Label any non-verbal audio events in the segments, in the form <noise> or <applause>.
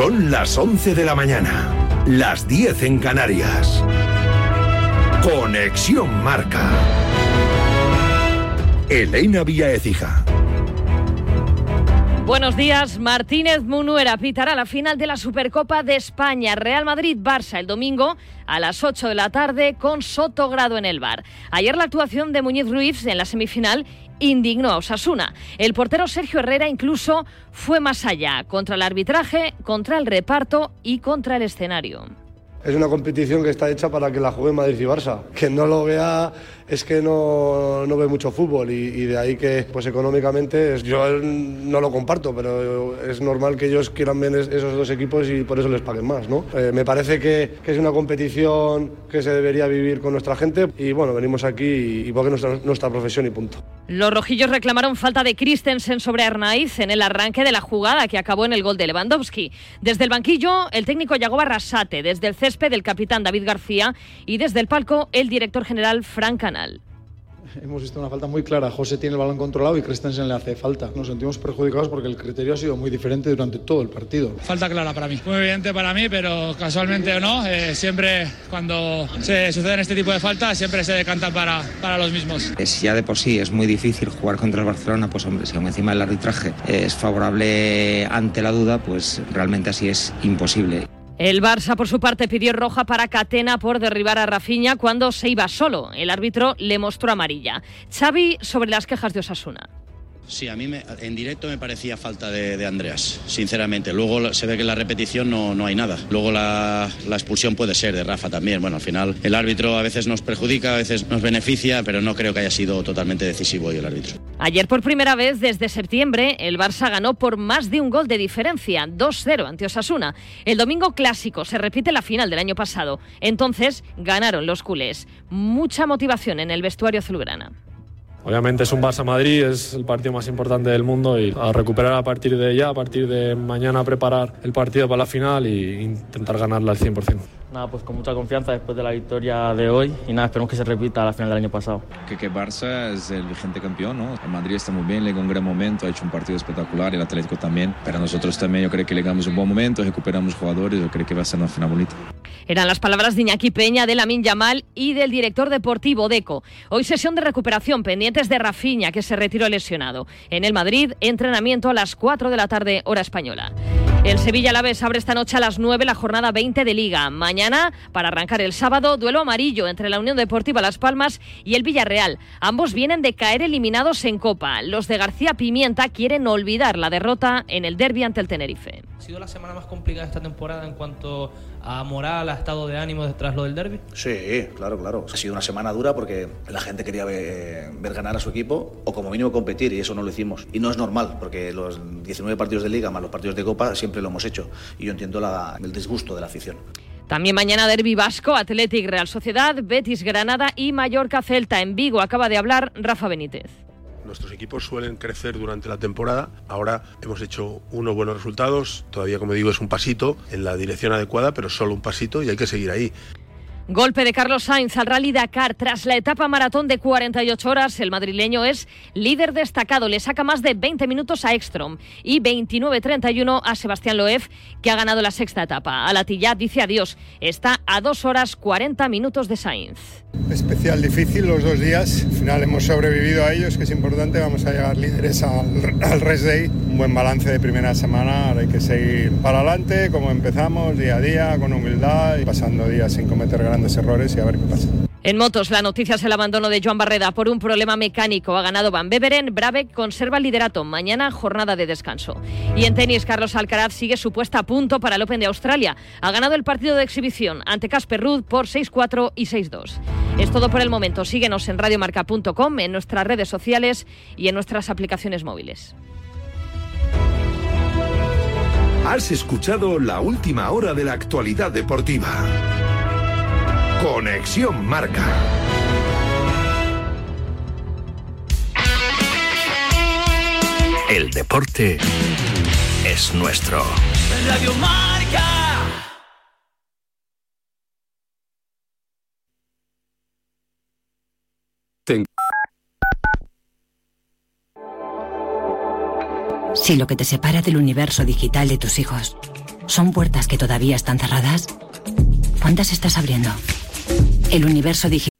Son las 11 de la mañana, las 10 en Canarias. Conexión Marca. Elena Vía Ecija. Buenos días. Martínez Munuera pitará la final de la Supercopa de España. Real Madrid-Barça el domingo a las 8 de la tarde con Sotogrado en el bar. Ayer la actuación de Muñiz Ruiz en la semifinal indignó a Osasuna. El portero Sergio Herrera incluso fue más allá, contra el arbitraje, contra el reparto y contra el escenario. Es una competición que está hecha para que la juegue Madrid y Barça. Que no lo vea es que no, no ve mucho fútbol y, de ahí que pues económicamente yo no lo comparto, pero es normal que ellos quieran ver esos dos equipos y por eso les paguen más. ¿no? Eh, me parece que, que, es una competición que se debería vivir con nuestra gente y bueno, venimos aquí y, y porque nuestra, nuestra profesión y punto. Los rojillos reclamaron falta de Christensen sobre Arnaiz en el arranque de la jugada que acabó en el gol de Lewandowski. Desde el banquillo, el técnico Yagoba Rasate, desde el césped, el capitán David García y desde el palco, el director general Frank Canal. Hemos visto una falta muy clara. José tiene el balón controlado y Christensen le hace falta. Nos sentimos perjudicados porque el criterio ha sido muy diferente durante todo el partido. Falta clara para mí. Muy evidente para mí, pero casualmente o no, eh, siempre cuando se suceden este tipo de faltas, siempre se decantan para, para los mismos. Si ya de por sí es muy difícil jugar contra el Barcelona, pues hombre, si aún encima el arbitraje es favorable ante la duda, pues realmente así es imposible. El Barça, por su parte, pidió roja para Catena por derribar a Rafinha cuando se iba solo. El árbitro le mostró amarilla. Xavi sobre las quejas de Osasuna. Sí, a mí me, en directo me parecía falta de, Andreas, sinceramente. Luego se ve que en la repetición no, no hay nada. Luego la, la, expulsión puede ser de Rafa también. Bueno, al final el árbitro a veces nos perjudica, a veces nos beneficia, pero no creo que haya sido totalmente decisivo hoy el árbitro. Ayer por primera vez desde septiembre el Barça ganó por más de un gol de diferencia, 2-0 ante Osasuna. El domingo clásico se repite la final del año pasado. Entonces ganaron los culés. Mucha motivación en el vestuario azulgrana. Obviamente es un Barça Madrid, es el partido más importante del mundo y a recuperar a partir de ya, a partir de mañana preparar el partido para la final e intentar ganarla al 100%. Nada, pues con mucha confianza después de la victoria de hoy y nada, esperemos que se repita a la final del año pasado. Que, que Barça es el vigente campeón, ¿no? El Madrid está muy bien, le un gran momento, ha hecho un partido espectacular, el Atlético también. Pero nosotros también yo creo que le damos un buen momento, recuperamos jugadores, yo creo que va a ser una final bonita. Eran las palabras de Iñaki Peña, de Lamin Yamal y del director deportivo Deco. Hoy sesión de recuperación pendientes de Rafiña, que se retiró lesionado. En el Madrid, entrenamiento a las 4 de la tarde, hora española. El Sevilla Alavés abre esta noche a las 9 la jornada 20 de Liga. Mañana, para arrancar el sábado, duelo amarillo entre la Unión Deportiva Las Palmas y el Villarreal. Ambos vienen de caer eliminados en Copa. Los de García Pimienta quieren olvidar la derrota en el derby ante el Tenerife. Ha sido la semana más complicada esta temporada en cuanto a moral, a estado de ánimo detrás lo del derby. Sí, claro, claro. Ha sido una semana dura porque la gente quería ver, ver, ganar a su equipo o como mínimo competir y eso no lo hicimos. Y no es normal porque los 19 partidos de liga más los partidos de copa siempre lo hemos hecho y yo entiendo la, el disgusto de la afición. También mañana Derby Vasco, Athletic Real Sociedad, Betis Granada y Mallorca Celta. En Vigo acaba de hablar Rafa Benítez. Nuestros equipos suelen crecer durante la temporada. Ahora hemos hecho unos buenos resultados. Todavía, como digo, es un pasito en la dirección adecuada, pero solo un pasito y hay que seguir ahí. Golpe de Carlos Sainz al Rally Dakar. Tras la etapa maratón de 48 horas, el madrileño es líder destacado. Le saca más de 20 minutos a Ekstrom y 29-31 a Sebastián Loeb, que ha ganado la sexta etapa. A la Tilla dice adiós. Está a 2 horas 40 minutos de Sainz. Especial difícil los dos días. Al final hemos sobrevivido a ellos, que es importante. Vamos a llegar líderes al, al Rest Day. Un buen balance de primera semana. Ahora hay que seguir para adelante, como empezamos, día a día, con humildad y pasando días sin cometer grandes errores y a ver qué pasa. En motos, la noticia es el abandono de Joan Barreda por un problema mecánico. Ha ganado Van Beveren. Brabeck conserva el liderato. Mañana, jornada de descanso. Y en tenis, Carlos Alcaraz sigue su puesta a punto para el Open de Australia. Ha ganado el partido de exhibición ante Casper Ruud por 6-4 y 6-2. Es todo por el momento. Síguenos en radiomarca.com, en nuestras redes sociales y en nuestras aplicaciones móviles. Has escuchado la última hora de la actualidad deportiva. Conexión Marca. El deporte es nuestro. Radio Marca. Si lo que te separa del universo digital de tus hijos ¿Son puertas que todavía están cerradas? ¿Cuántas estás abriendo? El universo digital.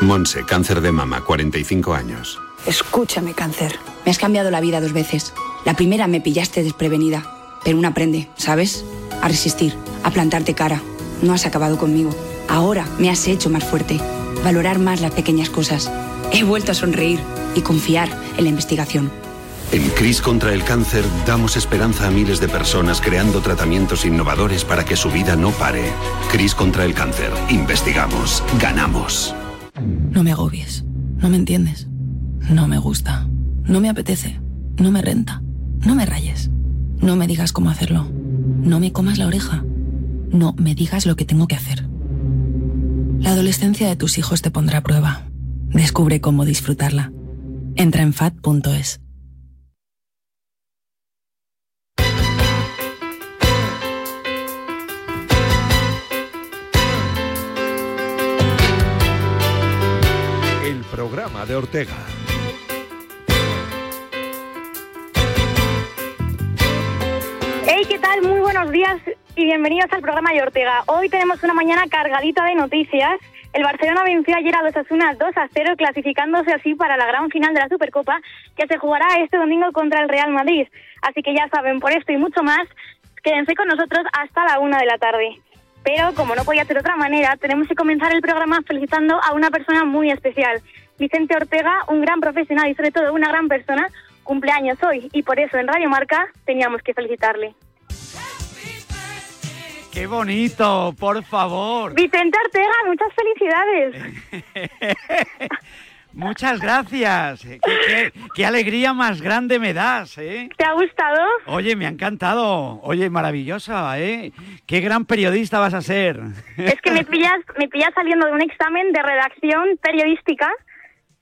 Monse, cáncer de mama, 45 años. Escúchame, cáncer. Me has cambiado la vida dos veces. La primera me pillaste desprevenida, pero uno aprende, ¿sabes? A resistir, a plantarte cara. No has acabado conmigo. Ahora me has hecho más fuerte, valorar más las pequeñas cosas. He vuelto a sonreír y confiar en la investigación. En CRIS contra el cáncer damos esperanza a miles de personas creando tratamientos innovadores para que su vida no pare. CRIS contra el cáncer. Investigamos. Ganamos. No me agobies. No me entiendes. No me gusta. No me apetece. No me renta. No me rayes. No me digas cómo hacerlo. No me comas la oreja. No me digas lo que tengo que hacer. La adolescencia de tus hijos te pondrá a prueba. Descubre cómo disfrutarla. Entra en fat.es. programa de Ortega. Hey, ¿qué tal? Muy buenos días y bienvenidos al programa de Ortega. Hoy tenemos una mañana cargadita de noticias. El Barcelona venció ayer a los Asuna 2 a 0, clasificándose así para la gran final de la Supercopa, que se jugará este domingo contra el Real Madrid. Así que ya saben, por esto y mucho más, quédense con nosotros hasta la una de la tarde. Pero como no podía ser de otra manera, tenemos que comenzar el programa felicitando a una persona muy especial. Vicente Ortega, un gran profesional y sobre todo una gran persona, cumpleaños hoy y por eso en Radio Marca teníamos que felicitarle. ¡Qué bonito! Por favor. Vicente Ortega, muchas felicidades. <laughs> Muchas gracias. Qué, qué- qué alegría más grande me das, ¿eh? ¿Te ha gustado? Oye, me ha encantado. Oye, maravillosa, ¿eh? Qué gran periodista vas a ser. Es que me pillas, me pillas saliendo de un examen de redacción periodística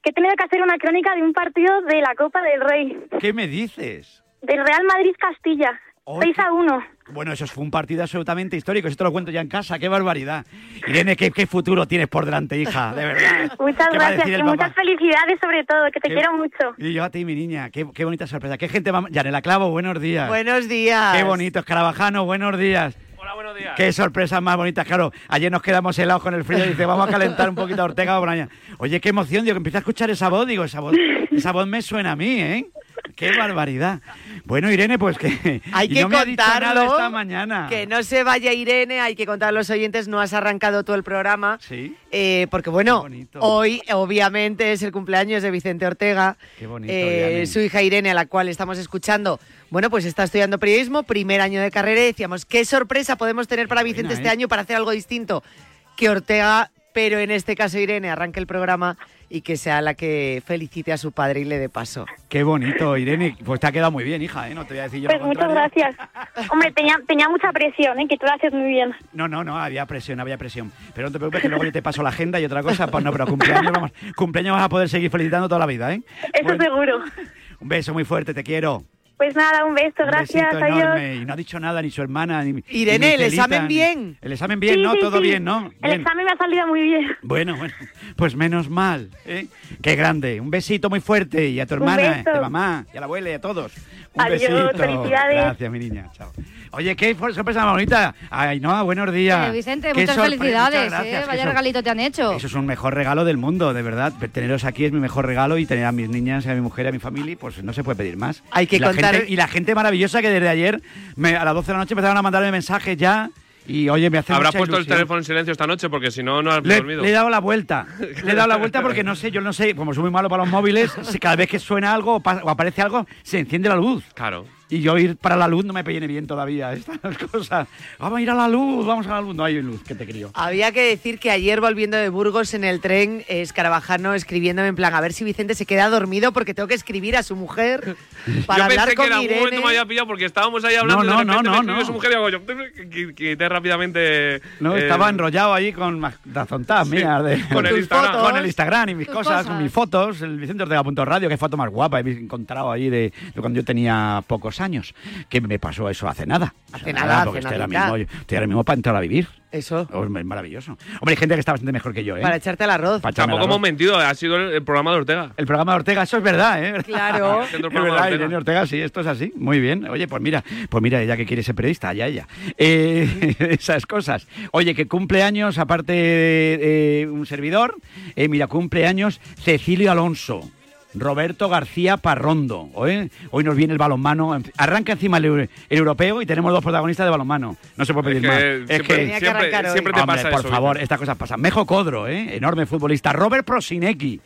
que he tenido que hacer una crónica de un partido de la Copa del Rey, ¿Qué me dices? del Real Madrid-Castilla, 6 a 1. Bueno, eso fue un partido absolutamente histórico. Esto lo cuento ya en casa. ¡Qué barbaridad! Irene, ¿qué, qué futuro tienes por delante, hija? De verdad. <laughs> Muchas ¿Qué va a gracias y muchas felicidades sobre todo, que te Qué- quiero mucho. Y yo a ti, mi niña. Qué, qué bonita sorpresa. ¿Qué gente va...? Yanela Clavo, buenos días. Buenos días. Qué bonito. Escarabajano, buenos días. Hola, buenos días. Qué sorpresas más bonitas, claro. Ayer nos quedamos helados con el frío y dice, vamos a calentar un poquito a Ortega por mañana. Oye, qué emoción, digo, que empiezo a escuchar esa voz, digo, esa voz, esa voz me suena a mí, ¿eh? Qué barbaridad. Bueno, Irene, pues que <laughs> Hay que no me ha dicho contarlo. nada esta mañana. Que no se vaya Irene, hay que contar a los oyentes, no has arrancado todo el programa. Sí. Eh, porque bueno, hoy obviamente es el cumpleaños de Vicente Ortega. Qué bonito, Eh, su hija Irene, a la cual estamos escuchando. Bueno, pues está estudiando periodismo, primer año de carrera y decíamos, qué sorpresa podemos tener para Vicente buena, este ¿eh? año para hacer algo distinto que Ortega, pero en este caso Irene arranque el programa y que sea la que felicite a su padre y le dé paso. Qué bonito, Irene. Pues te ha quedado muy bien, hija, ¿eh? No te voy a decir yo Pues lo muchas gracias. <laughs> Hombre, tenía, tenía mucha presión, ¿eh? que tú lo haces muy bien. No, no, no, había presión, había presión. Pero no te preocupes que luego yo te paso la agenda y otra cosa. Pues no, pero cumpleaños, vamos, cumpleaños vas a poder seguir felicitando toda la vida, ¿eh? Eso seguro. Un beso muy fuerte, te quiero. Pues nada, un beso, Un gracias, adiós. Y no ha dicho nada ni su hermana, ni Irene, ni ¿el examen ni- bien? El examen bien, Sí, ¿no? sí, Todo sí. bien, ¿no? El Bien. examen me ha salido muy bien. Bueno, bueno, pues menos mal, ¿eh? Qué grande. Un besito muy fuerte y a tu hermana, a tu mamá, y a la abuela y a todos. Un Adiós, besito. felicidades. Gracias, mi niña. Chao. Oye, qué sorpresa más bonita. Ay, no, buenos días. Eh, Vicente, Qué muchas felicidades. muchas gracias, ¿eh? Vaya sor- regalito te han hecho. Eso es un mejor regalo del mundo, de verdad. Teneros aquí es mi mejor regalo y tener a mis niñas, a mi mujer, y a mi familia, pues no se puede pedir más. Hay que y la contar- gente- y la gente maravillosa que desde ayer, me- a las 12 de la noche, empezaron a mandarme mensajes ya. Y oye, me hace Habrás mucha puesto el ilusión. teléfono en silencio esta noche porque si no, no has Le, dormido. le he dado la vuelta. Le he dado la vuelta porque no <laughs> sé, yo no sé, como soy muy malo para los móviles, si cada vez que suena algo o, pa- o aparece algo, se enciende la luz. Claro. Y yo ir para la luz no me viene bien todavía. <laughs> Estas cosas. Vamos a ir a la luz, vamos a la luz. No hay luz, que te crío. Había que decir que ayer volviendo de Burgos en el tren, Escarabajano escribiéndome en plan, a ver si Vicente se queda dormido porque tengo que escribir a su mujer <laughs> para yo hablar pensé que con en algún momento me había pillado porque estábamos ahí hablando No, y de no, repente no, me no, escribió no. su mujer y hago yo qu- quité rápidamente No, eh, estaba enrollado ahí con las sí, mías. De, con el Instagram. Con el Instagram y mis cosas, cosas. con mis fotos. El Vicente Ortega.radio, que foto más guapa he encontrado ahí de, de cuando yo tenía pocos dos años, que me pasó eso hace nada. Hace nada, porque hace estoy ahora, mismo, estoy ahora mismo para entrar a vivir. Eso. Oh, es maravilloso. Hombre, hay gente que está bastante mejor que yo, ¿eh? Para echarte al arroz. Tampoco hemos mentido, ha sido el, el programa de Ortega. El programa de Ortega, eso es verdad, ¿eh? Claro. <laughs> El Es verdad, Ortega. Irene Ortega, sí, esto es así. Muy bien. Oye, pues mira, pues mira, ella que quiere ser periodista, allá ella. Eh, <laughs> esas cosas. Oye, que cumple años, aparte de eh, un servidor, eh, mira, cumple años Cecilio Alonso. Roberto García Parrondo. ¿eh? Hoy nos viene el balonmano. Arranca encima el, euro- el europeo y tenemos dos protagonistas de balonmano. No se puede Es pedir que más. siempre- es que Tenía que siempre, hoy. te Hombre, pasa por eso. favor, estas cosas pasan. Mejo Codro, ¿eh? enorme futbolista. Robert Prosinecki.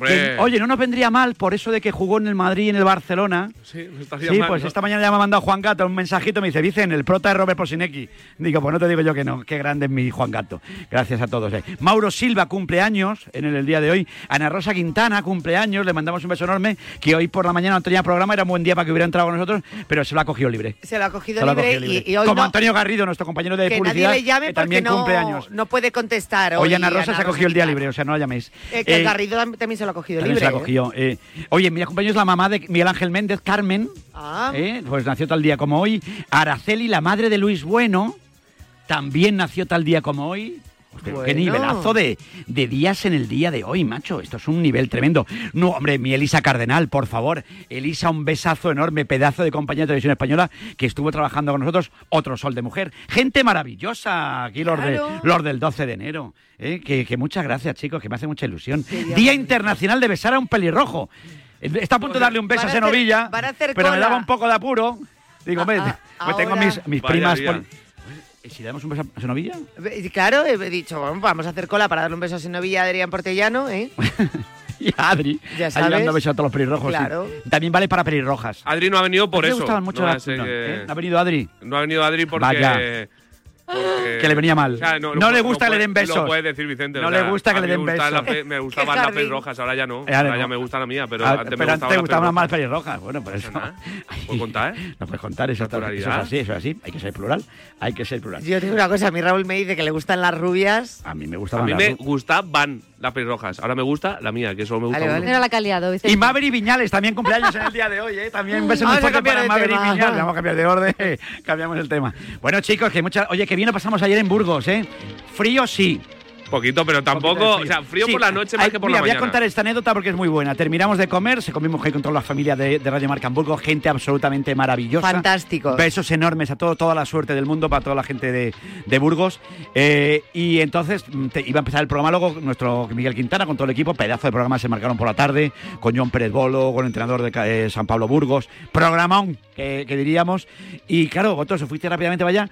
Que, oye, no nos vendría mal por eso de que jugó en el Madrid y en el Barcelona. sí, no estaría Sí, mal, pues ¿no? esta mañana ya me ha mandado Juan Gato un mensajito, me dice, Vicen, el prota de Robert Prosinecki. Digo, pues no te digo yo que no, qué grande es mi Juan Gato. Gracias a todos. eh. Mauro Silva cumpleaños en el, el día de hoy. Ana Rosa Quintana cumpleaños, le mandamos un beso enorme, que hoy por la mañana no tenía programa, era un buen día para que hubiera entrado con nosotros, pero se lo ha cogido libre. Se lo ha cogido Se lo ha libre, cogido libre. Y, y hoy Como no, Antonio Garrido, nuestro compañero de que publicidad, nadie le llame que porque también no, cumple años. no puede contestar. Hoy hoy Ana Rosa se ha cogido el día Quintana. libre, o sea, no la llaméis. Eh, que Eh, Garrido tam- también se lo ha cogido también libre. se la ¿eh? cogió. eh. Oye, mira, compañeros, la mamá de Miguel Ángel Méndez, Carmen, Ah, ¿eh? pues nació tal día como hoy. Araceli, la madre de Luis Bueno, también nació tal día como hoy. Qué nivelazo de, de días en el día de hoy, macho. Esto es un nivel tremendo. No, hombre, mi Elisa Cardenal, por favor. Elisa, un besazo enorme, pedazo de compañía de televisión española que estuvo trabajando con nosotros. Otro sol de mujer. Gente maravillosa. Aquí los, Claro. de, los del 12 de enero. ¿eh? Que, que muchas gracias, chicos, que me hace mucha ilusión. Día. Internacional de besar a un pelirrojo. Está a punto de darle un beso a Senovilla, pero me daba un poco de apuro. Digo, me, Ah, ah, tengo mis, primas. día. Poli- ¿Y si le damos un beso a Senovilla? Eh, Claro, he dicho, bueno, vamos a hacer cola para darle un beso a Senovilla Adrián Portellano, ¿eh? <laughs> Y a Adri. Ya ahí sabes. dando besos a todos los pelirrojos. sí. Claro. También vale para pelirrojas. Adri no ha venido por ¿A eso. gustaban mucho no, las- a no, que- ¿eh? ¿No ha venido Adri? no ha venido Adri porque... Vaya. Porque- Que le venía mal. O sea, no, No le lo gusta que le puede- den besos. Lo puede decir Vicente. No o le sea, gusta que a le mí den me gusta besos. la pe- me gustaban las pelirrojas, ahora ya no. Eh, ahora ahora ya no. me gusta la mía, pero Ah, antes me pero antes te gustaban gustaban más las pelirrojas. Bueno, por eso. <laughs> ¿Puedo contar, eh? No puedes contar, eso, está- eso es así, eso es así. Hay que ser plural. Hay que ser plural. Yo tengo una cosa, a mí Raúl me dice que le gustan las rubias. A mí me A gustaban mí las me gustaban las pelirrojas. Ahora me gusta la mía, que solo me gusta Vale, vale. La Vicente. Y Maveri Viñales también cumpleaños en el día de hoy, ¿eh? También un beso muy Vamos a fuerte cambiar para de Maveri tema. Viñales. Vamos a cambiar de orden, <laughs> cambiamos el tema. Bueno, chicos, que mucha... Oye, que bien lo pasamos ayer en Burgos, ¿eh? Frío sí. Poquito, pero tampoco. O sea, frío Sí, por la noche más hay- que por mira, la voy mañana. a contar esta anécdota porque es muy buena. Terminamos de comer, se comimos con toda la familia de, de Radio Marca en Burgos, gente absolutamente maravillosa. Fantástico. Besos enormes a todo, toda la suerte del mundo para toda la gente de, de Burgos. Eh, y entonces mm, te- iba a empezar el programa luego nuestro Miguel Quintana con todo el equipo, pedazo de programa se marcaron por la tarde, con John Pérez Bolo, con el entrenador de eh, San Pablo Burgos, programón que, que diríamos. Y claro, vosotros os fuiste rápidamente para allá.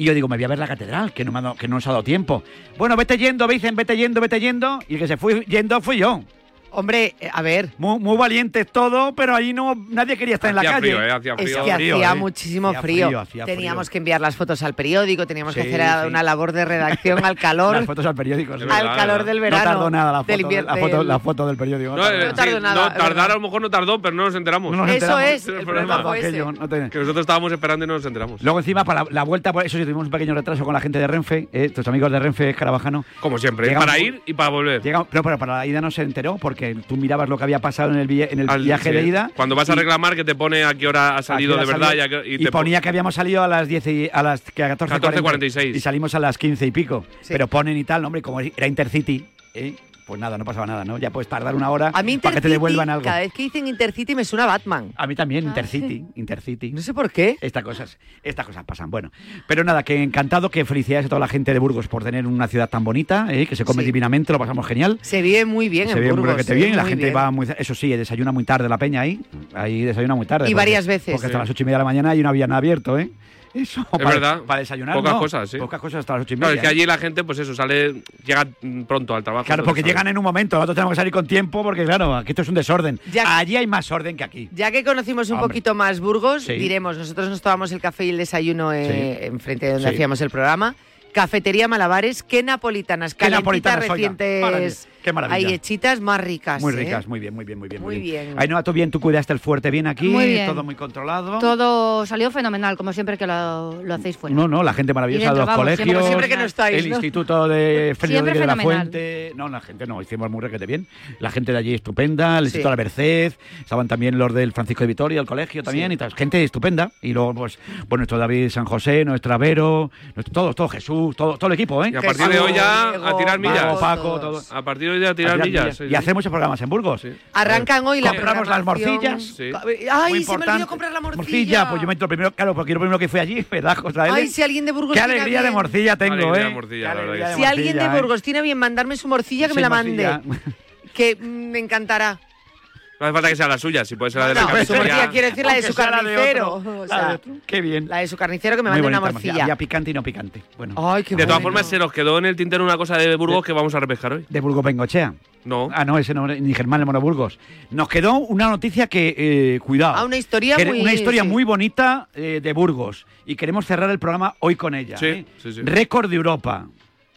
Y yo digo, me voy a ver la catedral, que no, me ha dado- que no nos ha dado tiempo. Bueno, vete yendo, dicen, vete yendo, vete yendo. Y el que se fue yendo fui yo. Hombre, eh, a ver, Muy, muy valientes todo, pero ahí no nadie quería estar en la Hacía calle. frío, ¿eh? Hacía es frío. que frío, hacía ¿eh? muchísimo Hacía frío. frío, hacía Teníamos frío. que enviar las fotos al periódico, teníamos que hacer sí. una labor de redacción al <laughs> calor, Las fotos al periódico. sí. Es al verdad, calor ¿verdad? del verano. No tardó nada la foto, del invier- la foto, del- la foto del periódico. No, eh, No tardó sí, nada, no, es tardar a lo mejor no tardó, pero no nos enteramos. No nos Eso enteramos. es, es el problema fue ese. Que nosotros estábamos esperando y no nos enteramos. Luego encima, para la, la vuelta, por eso sí tuvimos un pequeño retraso con la gente de Renfe, eh, tus amigos de Renfe, Carabajano. Como siempre, para ir y para volver. Pero para la ida no se enteró porque tú mirabas lo que había pasado en el, vi- en el Al- viaje sí. de ida. Cuando vas a reclamar que te pone a qué hora ha salido de verdad y, a qué- y y te ponía que habíamos salido a las 10 y a las que a 14.40 14:46. y salimos a las 15 y pico. Sí. Pero ponen y tal, hombre, como era Intercity, ¿eh? Pues nada, no pasaba nada, ¿no? Ya puedes tardar una hora A mí para que te devuelvan algo. cada vez que dicen Intercity me suena a Batman. A mí también, Intercity, Intercity. No sé por qué. Estas cosas, estas cosas pasan. Bueno, pero nada, que encantado, que felicidades a toda la gente de Burgos por tener una ciudad tan bonita, ¿eh? que se come Sí. divinamente, lo pasamos genial. Se vive muy bien se en ve muy Burgos. se bien, vive la gente bien. va muy, eso sí, desayuna muy tarde la peña ahí, ahí desayuna muy tarde. Y porque- varias veces. Porque hasta Sí. las ocho y media de la mañana hay no había nada abierto, ¿eh? Eso, Es para, verdad. Para desayunar, Pocas no. cosas, sí. Pocas cosas hasta las ocho y Claro, media. es que allí la gente, pues eso, sale, llega pronto al trabajo. Claro, porque llegan en un momento, nosotros tenemos que salir con tiempo porque, claro, aquí esto es un desorden. Ya- Allí hay más orden que aquí. Ya que conocimos un Hombre. poquito más Burgos, Sí. diremos, nosotros nos tomamos el café y el desayuno eh, Sí. enfrente de donde Sí. hacíamos el programa. Cafetería Malabares, qué napolitanas, ¿Qué calentitas, napolitanas, recientes. Qué maravilla. Hay hechitas más ricas. Muy ¿eh? ricas, muy bien, muy bien, muy bien. Muy bien. Ainhoa, tú bien, tú cuidaste el fuerte bien aquí, Muy bien. todo muy controlado. Todo salió fenomenal, como siempre que lo, lo hacéis fuera. No, no, la gente maravillosa, dentro, los vamos, colegios, siempre- siempre que no estáis, el ¿no? Instituto de Rodríguez de la. Fuente. No, la gente no, hicimos muy requete bien. La gente de allí estupenda, el Sí. Instituto de la Merced, estaban también los del Francisco de Vitoria, el colegio también, y tal. Gente estupenda. Y luego, pues, pues nuestro David San José, nuestro Avero, nuestro, todo, todo Jesús, todo, todo el equipo, ¿eh? Y a partir de hoy ya a tirar millas. Paco, Paco, todo. A partir de hoy ya a tirar, A tirar millas. millas. sí, Y sí. hacer muchos programas en Burgos. Arrancan hoy la Compramos las morcillas. Sí. Ay, Muy se me olvidó comprar la morcilla. Morcilla, pues yo me entro primero, claro, porque yo lo primero que fui allí, me da cosa Ay, si alguien de Burgos Qué tiene alegría de morcilla tengo, Alegría ¿eh? morcilla, la verdad alegría Si alguien de ¿eh? Burgos tiene bien mandarme su morcilla, que Sí, me la morcilla. mande. <laughs> Que mm, me encantará. No hace falta que sea la suya, si puede ser la de la No, carnicería. quiero decir la de su de carnicero. O de. Qué bien. la de su carnicero que me mande una morcilla. Ya picante y no picante. Bueno. Ay, qué De todas formas, se nos quedó en el tintero una cosa de Burgos que vamos a repescar hoy. De Burgos Bengochea. No. Ah, no, ese no, ni Germán Lemona Burgos. Nos quedó una noticia que, eh, cuidado. Ah, una historia que- muy- Una historia sí. muy bonita eh, de Burgos. Y queremos cerrar el programa hoy con ella. Sí, ¿eh? sí, sí. Récord de Europa.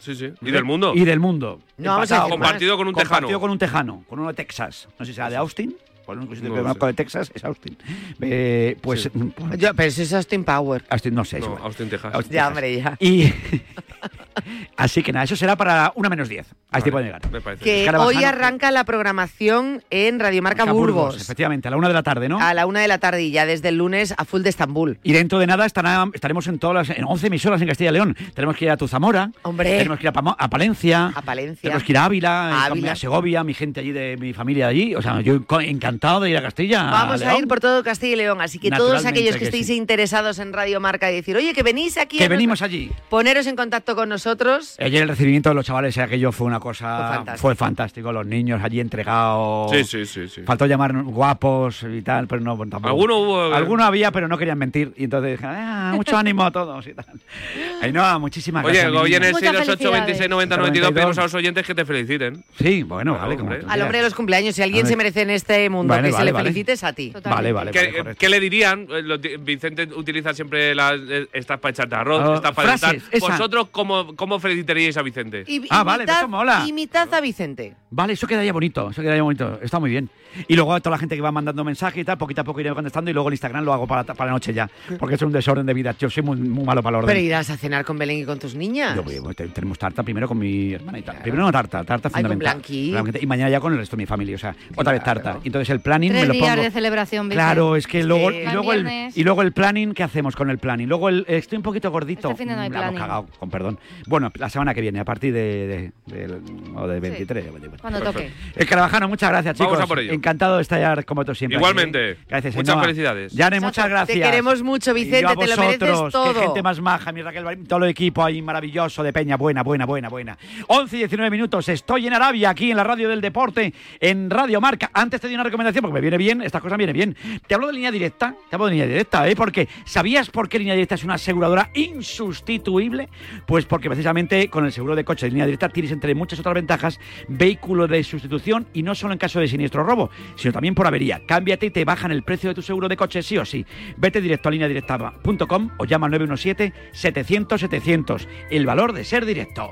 Sí, sí. Y del mundo. Y del mundo. No, vamos a decir Compartido con un tejano. Compartido con un tejano, con uno de Texas. No sé si será de Austin. Por un sitio No que lo conozco sé. de Texas es Austin. Eh, pues, Sí. pues, Yo, pero eso es Austin Power. Austin, no sé. es No. Austin, Texas. Austin, Ya, Texas. hombre, ya. Y <laughs> así que nada, eso será para una menos 10. Ahí Vale, te pueden llegar. Que Escarabajano. hoy arranca la programación en Radiomarca Marca Burgos. Efectivamente, a la una de la tarde, ¿no? A la una de la tarde y ya desde el lunes a full de Estambul. Y dentro de nada estará, estaremos en todas las, en 11 emisoras en Castilla y León. Tenemos que ir a Tuzamora, Hombre. tenemos que ir a, Pamo- a Palencia, A Palencia. tenemos que ir a Ávila, Ávila. a Segovia, mi gente allí de mi familia de allí. O sea, yo encantado de ir a Castilla. Vamos a, León. ir por todo Castilla y León, así que todos aquellos que, que estéis sí. interesados en Radio Marca y decir, oye, que venís aquí, Que a venimos allí. poneros en contacto con nosotros. Ayer el recibimiento de los chavales, aquello fue una cosa. Fue fantástico. Fue fantástico. Los niños allí entregados. Sí, sí, sí, sí. Faltó llamar guapos y tal, pero no tampoco. Alguno hubo, eh. Alguno había, pero no querían mentir. Y entonces dijeron, ah, mucho ánimo a todos y tal. Ay, no, muchísimas Oye, gracias. luego viene el niña. Muchas 628 26 90 92 92. pedimos a los oyentes que te feliciten. Sí, bueno, vale. Como Al hombre de los cumpleaños, si alguien se merece en este mundo Vale, que se le vale. felicite es a ti. Vale, vale. ¿Qué, vale, qué le dirían? Eh, Vicente utiliza siempre las. eh, Estás para echarte arroz, Ah, estás para frases. ¿Vosotros cómo, cómo felicitaríais a Vicente? Y- Ah, vale, imitad- eso mola. Imitad a Vicente. Vale, eso quedaría bonito, eso quedaría bonito, está muy bien. Y luego a toda la gente que va mandando mensajes y tal, poquito a poco iré contestando y luego el Instagram lo hago para, para la noche ya, porque es un desorden de vida, yo soy muy, muy malo para el orden. Pero irás a cenar con Belén y con tus niñas. Yo voy- voy- te- tenemos tarta primero con mi hermana y tal. Primero una tarta, tarta Ay, con fundamental. Blanquita, Y mañana ya con el resto de mi familia, o sea, otra vez tarta. Y entonces el planning Tres me lo días pongo. de celebración, Vicente. Claro, es que luego, y, luego el, y luego el planning, ¿qué hacemos con el planning? Luego el, estoy un poquito gordito. Este fin de no hay la hemos planning. cagado, con perdón. Bueno, la semana que viene, a partir de, de, del- o de 23. bueno, bueno. Cuando toque. El Carabajano, muchas gracias, chicos. Vamos a por ello. Encantado de estar como tú siempre. Igualmente. aquí, ¿eh? Gracias, Muchas Ainhoa. felicidades. Yane, muchas gracias. Te queremos mucho, Vicente, te lo mereces todo. Qué gente más maja, mi Raquel, todo el equipo ahí maravilloso de Peña, buena, buena, buena, buena. 11 y 19 minutos, estoy en Arabia, aquí en la radio del deporte, en Radio Marca. Antes te di una recomendación porque me viene bien, estas cosas me vienen bien. Te hablo de línea directa, te hablo de línea directa, ¿eh? Porque ¿sabías por qué línea directa es una aseguradora insustituible? Pues porque precisamente con el seguro de coche de línea directa tienes entre muchas otras ventajas vehículo de sustitución y no solo en caso de siniestro robo, sino también por avería. Cámbiate y te bajan el precio de tu seguro de coche sí o sí. Vete directo a lineadirecta.com o llama al 917 700 700. El valor de ser directo.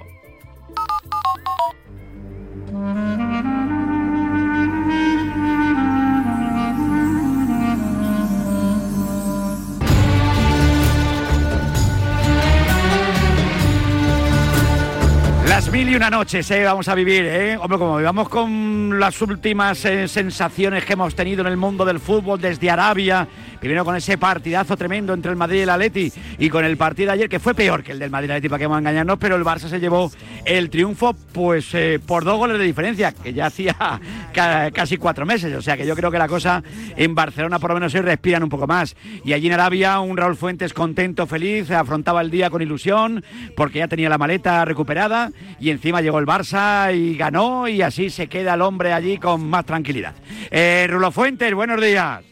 Mil y una noches, eh, vamos a vivir, ¿eh? Hombre, como vivamos con las últimas eh, sensaciones que hemos tenido en el mundo del fútbol desde Arabia, primero con ese partidazo tremendo entre el Madrid y el Atleti, y con el partido de ayer, que fue peor que el del Madrid y el Atleti, para que vamos a engañarnos, pero el Barça se llevó el triunfo, pues, eh, por dos goles de diferencia, que ya hacía <laughs> ca- casi cuatro meses, o sea que yo creo que la cosa en Barcelona por lo menos hoy respiran un poco más. Y allí en Arabia, un Raúl Fuentes contento, feliz, afrontaba el día con ilusión, porque ya tenía la maleta recuperada, y encima llegó el Barça y ganó, y así se queda el hombre allí con más tranquilidad. Eh, Rulo Fuentes, buenos días.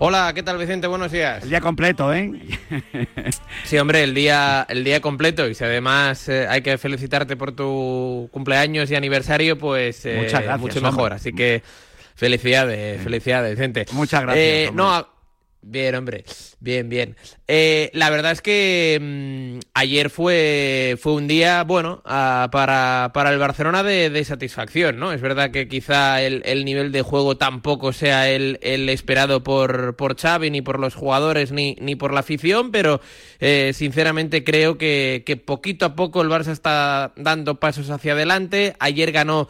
Hola, ¿qué tal Vicente? Buenos días. El día completo, ¿eh? Sí, hombre, el día, el día completo y si además eh, hay que felicitarte por tu cumpleaños y aniversario, pues eh, Muchas gracias, mucho hombre. mejor. Así que felicidades, felicidades, Vicente. Muchas gracias, Eh, no, Bien, hombre. Bien, bien. Eh, la verdad es que mm, ayer fue, fue un día, bueno, ah, para, para el Barcelona de, satisfacción, ¿no? Es verdad que quizá el, el nivel de juego tampoco sea el, el esperado por, por Xavi, ni por los jugadores, ni, ni por la afición, pero eh, sinceramente creo que poquito a poco el Barça está dando pasos hacia adelante. Ayer ganó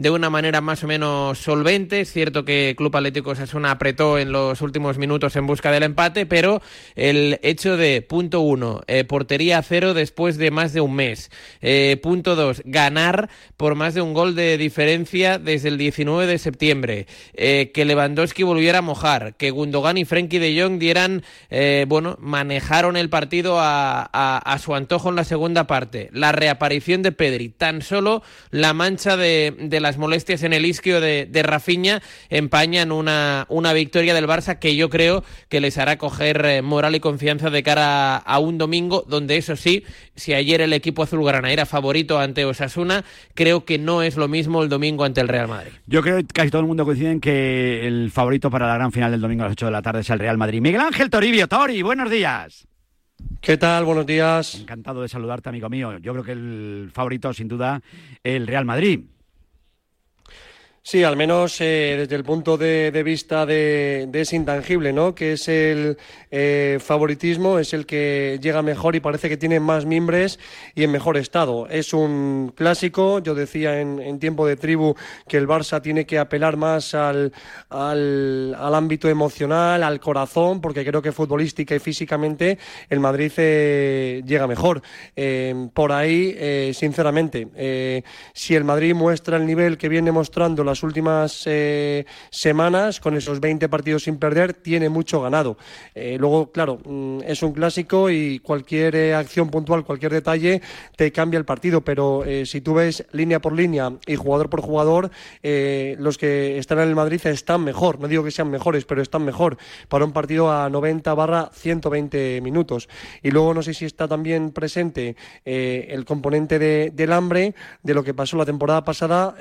de una manera más o menos solvente. Es cierto que Club Atlético Osasuna apretó en los últimos minutos en busca del empate, pero el hecho de, punto uno, eh, portería cero después de más de un mes. Eh, punto dos, ganar por más de un gol de diferencia desde el 19 de septiembre. Eh, que Lewandowski volviera a mojar. Que Gundogan y Frenkie de Jong dieran, eh, bueno, manejaron el partido a, a, su antojo en la segunda parte. La reaparición de Pedri. Tan solo la mancha de, de las molestias en el isquio de, de Rafinha empañan una, una victoria del Barça que yo creo que les hará coger eh, moral y confianza de cara a, a, un domingo donde eso sí, si ayer el equipo azulgrana era favorito ante Osasuna, creo que no es lo mismo el domingo ante el Real Madrid. Yo creo que casi todo el mundo coincide en que el favorito para la gran final del domingo a las 8 de la tarde es el Real Madrid. Miguel Ángel Toribio, Tori, buenos días. ¿Qué tal? Buenos días. Encantado de saludarte, amigo mío. Yo creo que el favorito, sin duda, el Real Madrid. Sí, al menos eh, desde el punto de, vista de, de, ese intangible, ¿no? Que es el eh, favoritismo, es el que llega mejor y parece que tiene más mimbres y en mejor estado. Es un clásico, yo decía en, en tiempo de tribu que el Barça tiene que apelar más al, al, al, ámbito emocional, al corazón, porque creo que futbolística y físicamente el Madrid eh, llega mejor. Eh, por ahí, sinceramente, si el Madrid muestra el nivel que viene mostrando las últimas eh, semanas, con esos 20 partidos sin perder, tiene mucho ganado. Eh, luego, claro, mm, es un clásico y cualquier eh, acción puntual, cualquier detalle, te cambia el partido, pero si tú ves línea por línea y jugador por jugador, los que están en el Madrid están mejor. No digo que sean mejores, pero están mejor para un partido a 90 barra 120 minutos. Y luego no sé si está también presente el componente de, del hambre, de lo que pasó la temporada pasada,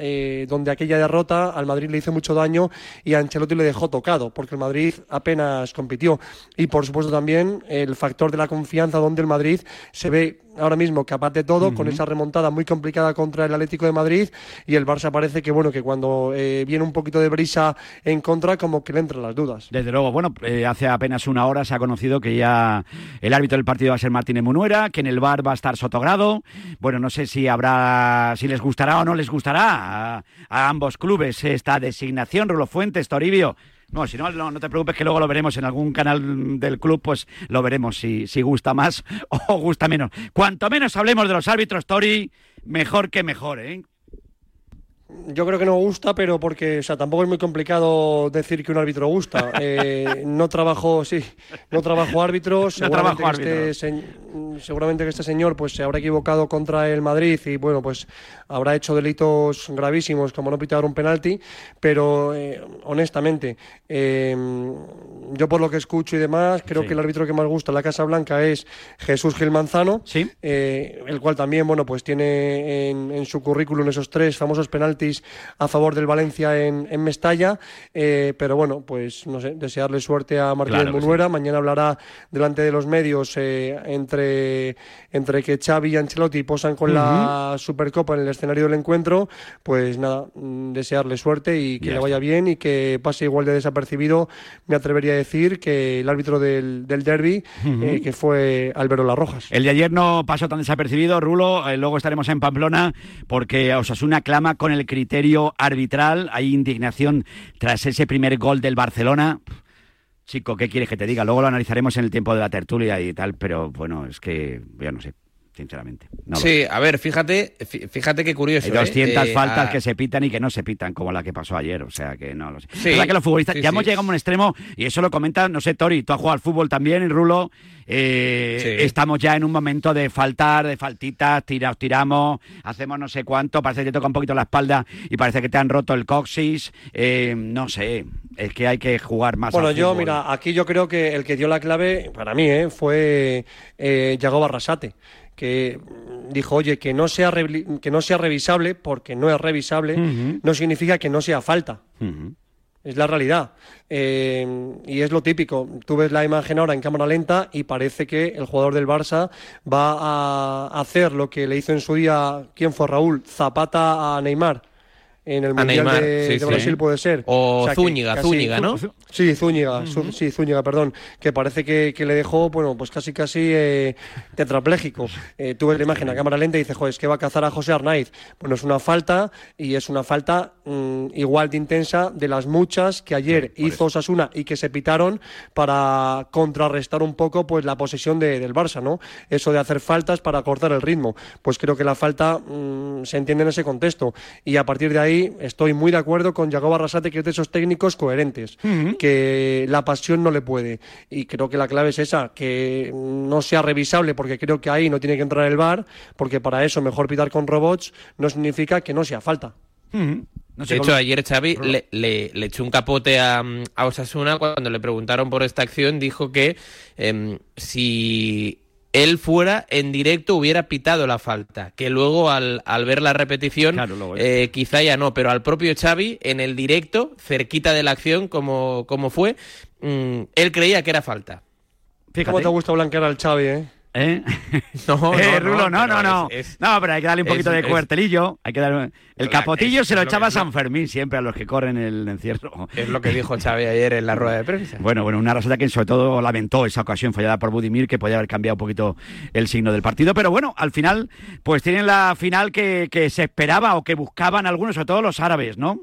donde aquella derrota derrota al Madrid le hizo mucho daño y a Ancelotti le dejó tocado, porque el Madrid apenas compitió. Y por supuesto también el factor de la confianza, donde el Madrid se ve ahora mismo capaz de todo, uh -huh. con esa remontada muy complicada contra el Atlético de Madrid y el Barça parece que bueno que cuando eh, viene un poquito de brisa en contra como que le entran las dudas. Desde luego, bueno, eh, hace apenas una hora se ha conocido que ya el árbitro del partido va a ser Martínez Munuera, que en el bar va a estar Sotogrado. Bueno, no sé si habrá, si les gustará o no les gustará a, a ambos clubes esta designación. Rulo Fuentes, Toribio. No, si no, no, no, te preocupes que luego lo veremos en algún canal del club, pues lo veremos si, si gusta más <laughs> o gusta menos. Cuanto menos hablemos de los árbitros, Tori, mejor que mejor, ¿eh? Yo creo que no gusta, pero porque, o sea, tampoco es muy complicado decir que un árbitro gusta. <laughs> Eh, no trabajo, sí, no trabajo árbitros. Seguramente, no que este, se, seguramente que este señor pues se habrá equivocado contra el Madrid y bueno, pues habrá hecho delitos gravísimos como no pitar un penalti, pero eh, honestamente, eh, yo por lo que escucho y demás, creo sí. que el árbitro que más gusta en la Casa Blanca es Jesús Gil Manzano, ¿Sí? eh, el cual también, bueno, pues tiene en, en su currículum esos tres famosos penaltis a favor del Valencia en, en Mestalla, eh, pero bueno, pues no sé, desearle suerte a Martínez claro Munuera, sí. mañana hablará delante de los medios eh, entre, entre que Xavi y Ancelotti posan con uh -huh. la Supercopa en el escenario del encuentro, pues nada, mm, desearle suerte y que le vaya bien y que pase igual de desapercibido, me atrevería a decir que el árbitro del, del derby, uh -huh. eh, que fue Álvaro Rojas. El de ayer no pasó tan desapercibido, Rulo, luego estaremos en Pamplona porque Osasuna clama con el criterio arbitral, hay indignación tras ese primer gol del Barcelona. Chico, ¿qué quieres que te diga? Luego lo analizaremos en el tiempo de la tertulia y tal, pero bueno, es que yo no sé sinceramente. No sí, a ver, fíjate, fíjate qué curioso. Hay 200 ¿eh? faltas a... que se pitan y que no se pitan, como la que pasó ayer, o sea que no lo sé. Sí, es verdad que los futbolistas, sí, ya sí. hemos llegado a un extremo, y eso lo comenta, no sé, Tori, tú has jugado al fútbol también, Rulo, eh, estamos ya en un momento de faltar, de faltitas, tiraos, tiramos, hacemos no sé cuánto, parece que te toca un poquito la espalda y parece que te han roto el coxis, eh, no sé, es que hay que jugar más. Bueno, yo, fútbol. mira, aquí yo creo que el que dio la clave, para mí, eh, fue eh, Yago Barrasate que dijo, oye, que no sea, que no sea revisable, porque no es revisable, uh -huh. no significa que no sea falta. Uh -huh. es la realidad. Eh, y es lo típico. Tú ves la imagen ahora en cámara lenta y parece que el jugador del Barça va a hacer lo que le hizo en su día, ¿quién fue Raúl? Zapata a Neymar. En el Mundial Neymar, de, sí, de sí. Brasil puede ser. O Zúñiga, casi- Zúñiga, ¿no? Sí, Zúñiga, Zú- sí, Zúñiga, perdón, que parece que, que le dejó, bueno, pues casi casi eh, tetrapléjico. Eh, tú ves la imagen a cámara lenta y dices, joder, es que va a cazar a José Arnaiz. Bueno, es una falta y es una falta mm, igual de intensa de las muchas que ayer hizo Osasuna y que se pitaron para contrarrestar un poco pues la posesión de- del Barça, ¿no? Eso de hacer faltas para cortar el ritmo. Pues creo que la falta mm, se entiende en ese contexto. Y a partir de ahí estoy muy de acuerdo con Jacob Arrasate, que es de esos técnicos coherentes, que la pasión no le puede. Y creo que la clave es esa, que no sea revisable, porque creo que ahí no tiene que entrar el VAR, porque para eso mejor pitar con robots no significa que no sea falta. de hecho, ayer Xavi le, le- le echó un capote a, a Osasuna cuando le preguntaron por esta acción. Dijo que em, si él fuera en directo hubiera pitado la falta. Que luego al, al ver la repetición eh, quizá ya no. Pero al propio Xavi, en el directo, cerquita de la acción como, como fue, mm, él creía que era falta. ¿Cómo te gusta blanquear al Xavi, eh? ¿Eh? <laughs> No, <laughs> Eh, no, Rulo, no, no, pero no. es- es- no, pero hay que darle un es- poquito de cuartelillo. Hay que dar... El capotillo se lo echaba San Fermín siempre a los que corren el encierro. Es lo que dijo Xavi ayer en la rueda de prensa. Bueno, bueno, una Arrasate que sobre todo lamentó esa ocasión fallada por Budimir, que podía haber cambiado un poquito el signo del partido. Pero bueno, al final, pues tienen la final que, que se esperaba o que buscaban algunos, sobre todo los árabes, ¿no?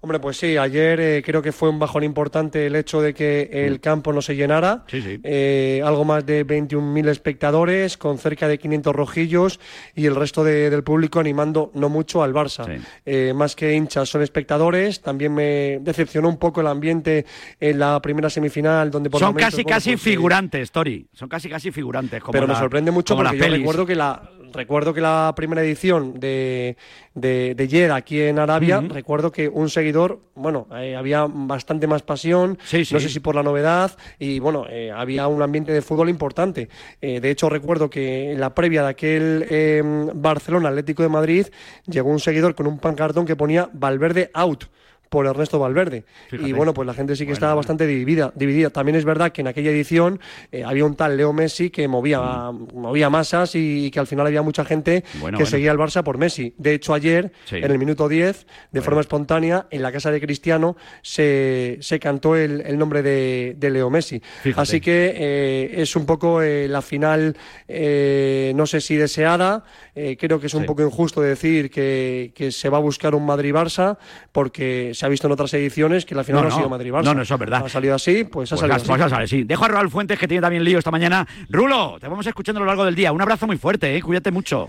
Hombre, pues sí, ayer eh, creo que fue un bajón importante el hecho de que el campo no se llenara. Sí, sí. Eh, algo más de 21.000 espectadores, con cerca de 500 rojillos y el resto de- del público animando no mucho al Barça. Eh, más que hinchas, son espectadores. También me decepcionó un poco el ambiente en la primera semifinal, donde por Son momentos, casi, bueno, casi pues, figurantes, Tori. Son casi, casi figurantes. Como pero me la- sorprende mucho porque yo recuerdo que la recuerdo que la primera edición de de, de Yer aquí en Arabia recuerdo que un seguidor bueno eh, había bastante más pasión sí. no sé si por la novedad y bueno eh, había un ambiente de fútbol importante. Eh, de hecho recuerdo que en la previa de aquel eh, Barcelona Atlético de Madrid llegó un seguidor con un pancartón que ponía Valverde out por Ernesto Valverde. Fíjate. Y bueno, pues la gente sí que estaba bastante dividida, dividida. También es verdad que en aquella edición eh, había un tal Leo Messi que movía, movía masas y, que al final había mucha gente Bueno, que seguía al Barça por Messi. De hecho, ayer, Sí. en el minuto 10, de forma espontánea, en la casa de Cristiano, se, se cantó el, el nombre de, de Leo Messi. Fíjate. Así que eh, es un poco eh, la final, no sé si deseada. creo que es un Sí. poco injusto decir que, que se va a buscar un Madrid-Barça, porque se ha visto en otras ediciones que la final no, No, ha sido no. Madrid-Barça. No, no, eso es verdad. Ha salido así, pues ha Pues salido las así. cosas sí. Dejo a Raúl Fuentes, que tiene también lío esta mañana. Rulo, te vamos escuchando a lo largo del día. Un abrazo muy fuerte, ¿eh? Cuídate mucho.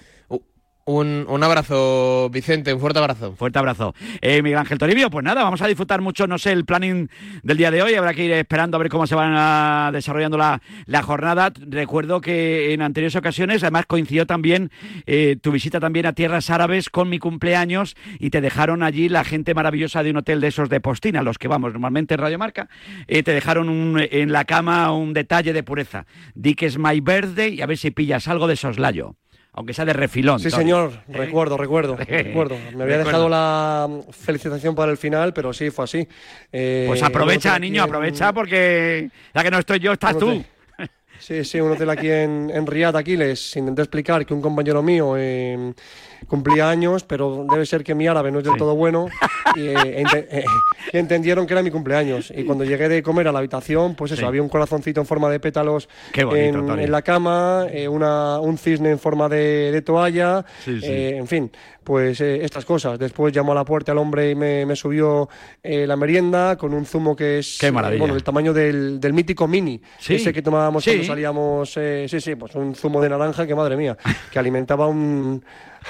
Un, abrazo, Vicente, un fuerte abrazo. Fuerte abrazo. Eh, Miguel Ángel Toribio, pues nada, vamos a disfrutar mucho, no sé, el planning del día de hoy. Habrá que ir esperando a ver cómo se van a- desarrollando la, la jornada. Recuerdo que en anteriores ocasiones, además coincidió también eh, tu visita también a tierras árabes con mi cumpleaños y te dejaron allí la gente maravillosa de un hotel de esos de Postina, los que vamos normalmente en Radio Marca, eh, te dejaron un- en la cama un detalle de pureza. Di que es my birthday y a ver si pillas algo de soslayo. Aunque sea de refilón. Sí, Tony. señor, ¿Eh? recuerdo, recuerdo, <laughs> recuerdo. Me había Recuerdo. dejado la felicitación para el final, pero sí, fue así. Eh, Pues aprovecha, niño, en- aprovecha porque ya que no estoy yo, estás tú. Sí, sí, un hotel aquí en, en Riyadh, aquí les intenté explicar que un compañero mío eh, cumplía años, pero debe ser que mi árabe no es del todo bueno <laughs> y eh, eh, y entendieron que era mi cumpleaños. Y cuando llegué de comer a la habitación, pues eso, Sí. había un corazoncito en forma de pétalos bonito, en, la cama, eh, una, un cisne en forma de, de toalla, Sí, en fin, pues estas cosas. Después llamó a la puerta al hombre y me, me subió la merienda con un zumo que es Qué maravilla. bueno, el tamaño del, del mítico mini, ese que tomábamos cuando salíamos, sí, sí, pues un zumo de naranja que madre mía, que alimentaba un...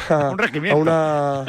A, <laughs> Un a una...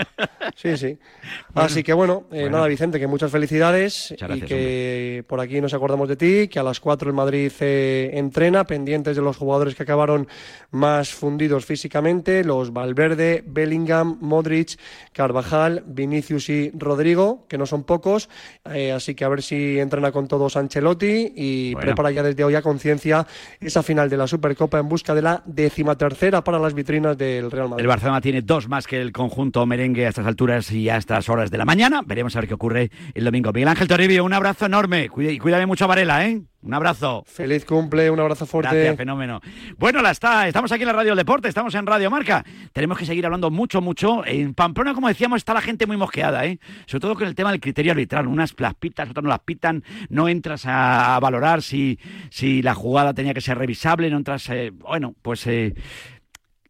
Sí, sí. <laughs> Así que bueno, eh, Bueno. nada, Vicente, que muchas felicidades Muchas y que por aquí nos acordamos de ti, que a las 4 el Madrid eh, entrena, pendientes de los jugadores que acabaron más fundidos físicamente, los Valverde, Bellingham, Modric, Carvajal, Vinicius y Rodrigo, que no son pocos, eh, así que a ver si entrena con todos Ancelotti y Bueno. prepara ya desde hoy a conciencia esa final de la Supercopa en busca de la decimatercera para las vitrinas del Real Madrid. El Barcelona tiene tiene dos más que el conjunto merengue a estas alturas y a estas horas de la mañana. Veremos a ver qué ocurre el domingo. Miguel Ángel Toribio, un abrazo enorme. Y cuídame mucho a Varela, ¿eh? Un abrazo. Feliz cumple, un abrazo fuerte. Gracias, fenómeno. Bueno, la está. Estamos aquí en la Radio del Deporte, estamos en Radio Marca. Tenemos que seguir hablando mucho, mucho. En Pamplona, como decíamos, está la gente muy mosqueada, ¿eh? Sobre todo con el tema del criterio arbitral. Unas las pitas, otras no las pitan. No entras a, a valorar si, si la jugada tenía que ser revisable. No entras. eh, bueno, pues. eh,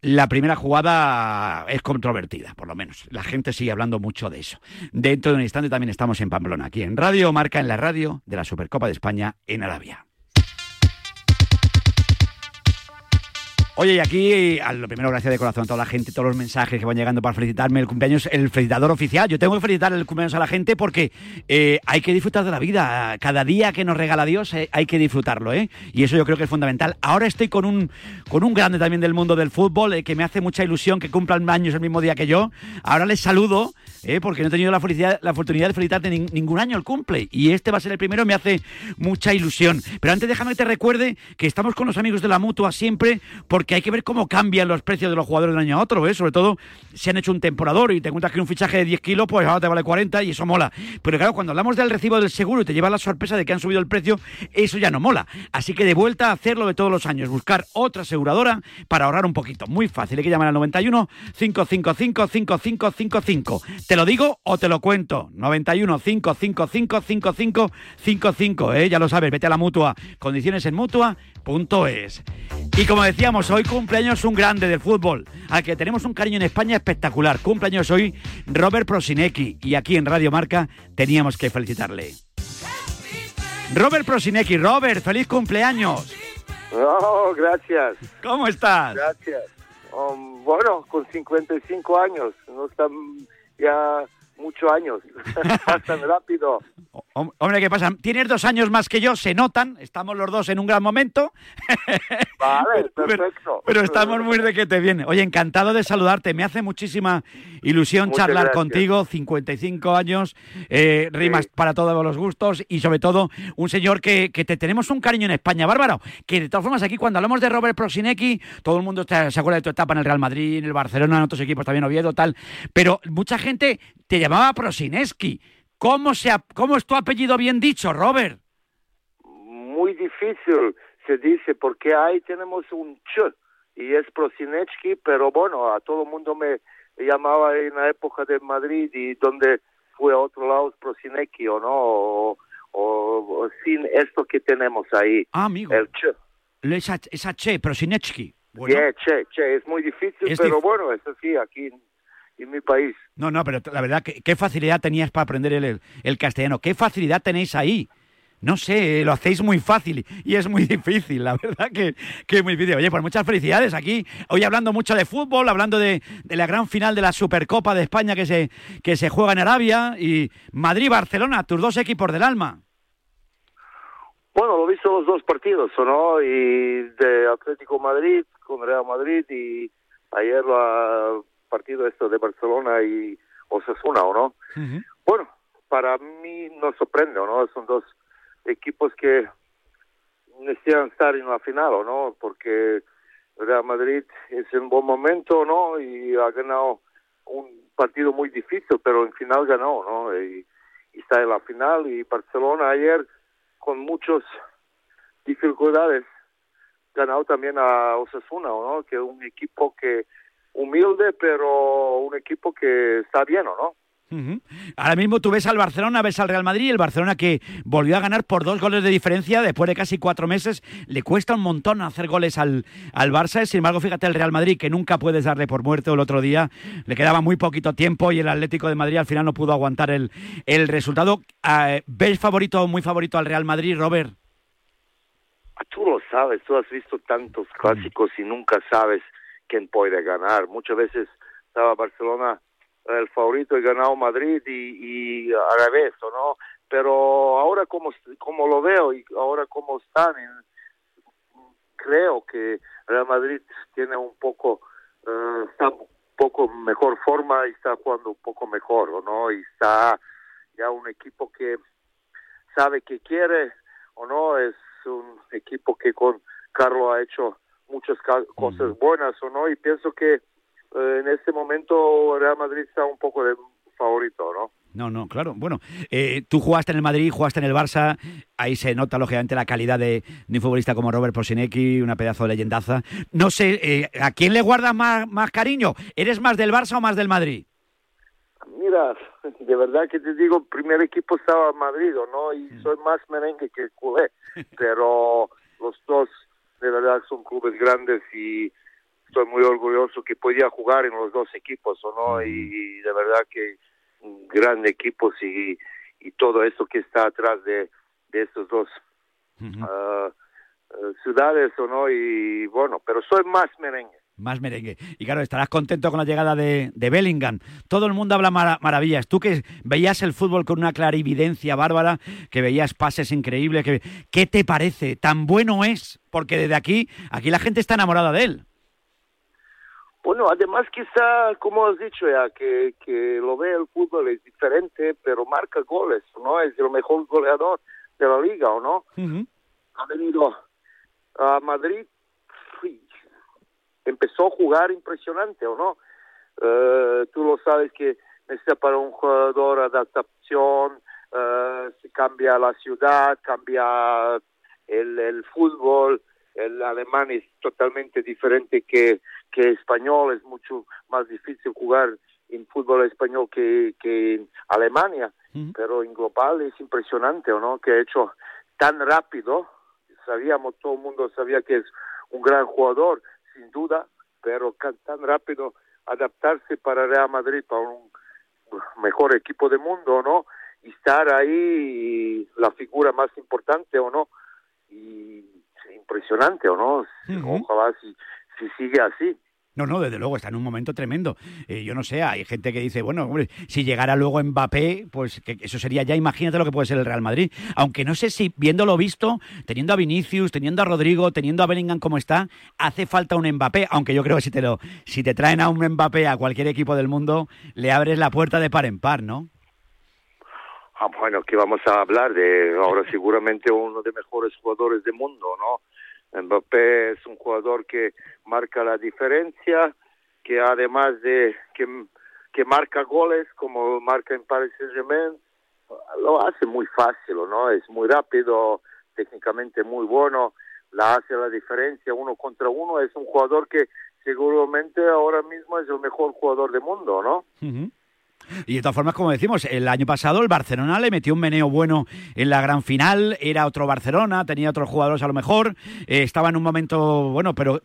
la primera jugada es controvertida, por lo menos. La gente sigue hablando mucho de eso. Dentro de un instante también estamos en Pamplona, aquí en Radio Marca, en la radio de la Supercopa de España en Arabia. Oye, y aquí, a lo primero, gracias de corazón a toda la gente, todos los mensajes que van llegando para felicitarme el cumpleaños, el felicitador oficial. Yo tengo que felicitar el cumpleaños a la gente porque eh, hay que disfrutar de la vida. Cada día que nos regala Dios eh, hay que disfrutarlo, ¿eh? Y eso yo creo que es fundamental. Ahora estoy con un, con un grande también del mundo del fútbol eh, que me hace mucha ilusión que cumplan años el mismo día que yo. Ahora les saludo, eh, porque no he tenido la, felicidad, la oportunidad de felicitarte nin- ningún año el cumple. Y este va a ser el primero, me hace mucha ilusión. Pero antes déjame que te recuerde que estamos con los amigos de la mutua siempre, porque hay que ver cómo cambian los precios de los jugadores de un año a otro, ¿eh? Sobre todo si han hecho un temporador y te encuentras que un fichaje de 10 kilos, pues ahora te vale 40 y eso mola. Pero claro, cuando hablamos del recibo del seguro y te llevas la sorpresa de que han subido el precio, eso ya no mola. Así que de vuelta a hacerlo de todos los años, buscar otra aseguradora para ahorrar un poquito. Muy fácil, hay que llamar al 91 555 5555. ¿Te lo digo o te lo cuento? 91 555 5555, ¿eh? Ya lo sabes, vete a la mutua. Condiciones en mutua.es. Y como decíamos, hoy cumpleaños un grande del fútbol, al que tenemos un cariño en España espectacular. Cumpleaños hoy Robert Prosinecki y aquí en Radio Marca teníamos que felicitarle. Robert Prosinecki, Robert, feliz cumpleaños. No, gracias. ¿Cómo estás? Gracias. Um, bueno, con 55 años, no están ya muchos años, <laughs> pasan <laughs> rápido. Hom- Hombre, ¿qué pasa? Tienes dos años más que yo, se notan, estamos los dos en un gran momento. <laughs> Vale, perfecto. Pero estamos muy de que te viene. Oye, encantado de saludarte. Me hace muchísima ilusión Muchas charlar gracias. contigo. 55 años, eh, rimas para todos los gustos y sobre todo un señor que, que te tenemos un cariño en España, bárbaro. Que de todas formas aquí cuando hablamos de Robert Prosinecki, todo el mundo está- se acuerda de tu etapa en el Real Madrid, en el Barcelona, en otros equipos también Oviedo, tal. Pero mucha gente te llamaba Prosineski. ¿Cómo, se, ap- ¿Cómo es tu apellido bien dicho, Robert? Muy difícil se dice porque ahí tenemos un ch y es Prosinecki, pero bueno, a todo el mundo me llamaba en la época de Madrid y donde fue a otro lado Prosinecki o no, o, o- o sin esto que tenemos ahí. Ah, amigo. El ch. Esa, esa che, Prosinecki. Bueno. Yeah, che, che, es muy difícil, Es pero dif- bueno, es así aquí en, mi país. No, no, pero la verdad, que, qué facilidad tenías para aprender el, el- el castellano. ¿Qué facilidad tenéis ahí? No sé, lo hacéis muy fácil y es muy difícil, la verdad que, que es muy difícil. Oye, pues muchas felicidades aquí. Hoy hablando mucho de fútbol, hablando de, de la gran final de la Supercopa de España que se, que se juega en Arabia y Madrid-Barcelona, tus dos equipos del alma. Bueno, lo he visto los dos partidos, ¿o ¿no? Y de Atlético Madrid con Real Madrid y ayer el partido esto de Barcelona y Osasuna, ¿o no? Bueno, para mí no sorprende, ¿o ¿no? Son dos equipos que necesitan estar en la final, ¿o no? Porque Real Madrid es en buen momento, ¿no? Y ha ganado un partido muy difícil, pero en final ganó, ¿no? Y, y está en la final y Barcelona ayer con muchas dificultades ganado también a Osasuna, ¿no? Que es un equipo que humilde, pero un equipo que está bien, ¿o no? Ahora mismo tú ves al Barcelona, ves al Real Madrid, el Barcelona que volvió a ganar por dos goles de diferencia después de casi cuatro meses. Le cuesta un montón hacer goles al, al Barça. Sin embargo, fíjate el Real Madrid, que nunca puedes darle por muerto el otro día. Le quedaba muy poquito tiempo y el Atlético de Madrid al final no pudo aguantar el, el resultado. Eh, ¿Ves favorito, muy favorito al Real Madrid, Robert? Tú lo sabes, tú has visto tantos clásicos y nunca sabes quién puede ganar. Muchas veces estaba Barcelona el favorito y ganado Madrid y, y al revés, ¿o ¿no? Pero ahora como, como lo veo y ahora como están, creo que Real Madrid tiene un poco, eh, un poco mejor forma y está jugando un poco mejor, ¿o ¿no? Y está ya un equipo que sabe que quiere o no, es un equipo que con Carlos ha hecho muchas cosas buenas o no, y pienso que eh, en este momento Real Madrid está un poco de favorito, ¿no? No, no, claro. Bueno, eh, tú jugaste en el Madrid, jugaste en el Barça. Ahí se nota, lógicamente, la calidad de, de un futbolista como Robert Posinecki, una pedazo de leyendaza. No sé, eh, ¿a quién le guardas más, más cariño? ¿Eres más del Barça o más del Madrid? Mira, de verdad que te digo, primer equipo estaba Madrid, ¿no? Y soy más merengue que culé, pero los dos de verdad son clubes grandes y estoy muy orgulloso que podía jugar en los dos equipos, ¿o no? Y, de verdad que grandes equipos y, y todo eso que está atrás de, de estos dos ah, ciudades, ¿o no? Y bueno, pero soy más merengue. Más merengue. Y claro, estarás contento con la llegada de, de Bellingham. Todo el mundo habla mara- maravillas. Tú que veías el fútbol con una clarividencia bárbara, que veías pases increíbles, que, ¿qué te parece? ¿Tan bueno es? Porque desde aquí, aquí la gente está enamorada de él. Bueno, además quizá, como has dicho ya, que, que lo ve el fútbol es diferente, pero marca goles, ¿no? Es el mejor goleador de la liga, ¿o no? Ha venido a Madrid, empezó a jugar impresionante, ¿o no? Eh, tú lo sabes que necesita para un jugador adaptación, eh, se cambia la ciudad, cambia el, el fútbol, el alemán es totalmente diferente que, que español, es mucho más difícil jugar en fútbol español que, que en Alemania, pero en global es impresionante, ¿o no? Que ha hecho tan rápido, sabíamos, todo el mundo sabía que es un gran jugador, sin duda, pero tan rápido adaptarse para Real Madrid, para un mejor equipo del mundo, ¿no? Y estar ahí, la figura más importante, ¿o no? Y impresionante, ¿o no? Ojalá si, si sigue así. No, no, desde luego, está en un momento tremendo. Eh, yo no sé, hay gente que dice, bueno, hombre, si llegara luego Mbappé, pues que eso sería ya, imagínate lo que puede ser el Real Madrid. Aunque no sé si, viéndolo visto, teniendo a Vinicius, teniendo a Rodrigo, teniendo a Bellingham como está, hace falta un Mbappé. Aunque yo creo que si te, lo, si te traen a un Mbappé a cualquier equipo del mundo, le abres la puerta de par en par, ¿no? Ah, bueno, que vamos a hablar de ahora seguramente uno de mejores jugadores del mundo, ¿no? Mbappé es un jugador que marca la diferencia, que además de que, marca goles como marca en Paris Saint-Germain, lo hace muy fácil, ¿no? Es muy rápido, técnicamente muy bueno, la hace la diferencia uno contra uno, es un jugador que seguramente ahora mismo es el mejor jugador del mundo, ¿no? Y de todas formas, como decimos, el año pasado el Barcelona le metió un meneo bueno en la gran final, era otro Barcelona, tenía otros jugadores a lo mejor, eh, estaba en un momento, bueno, pero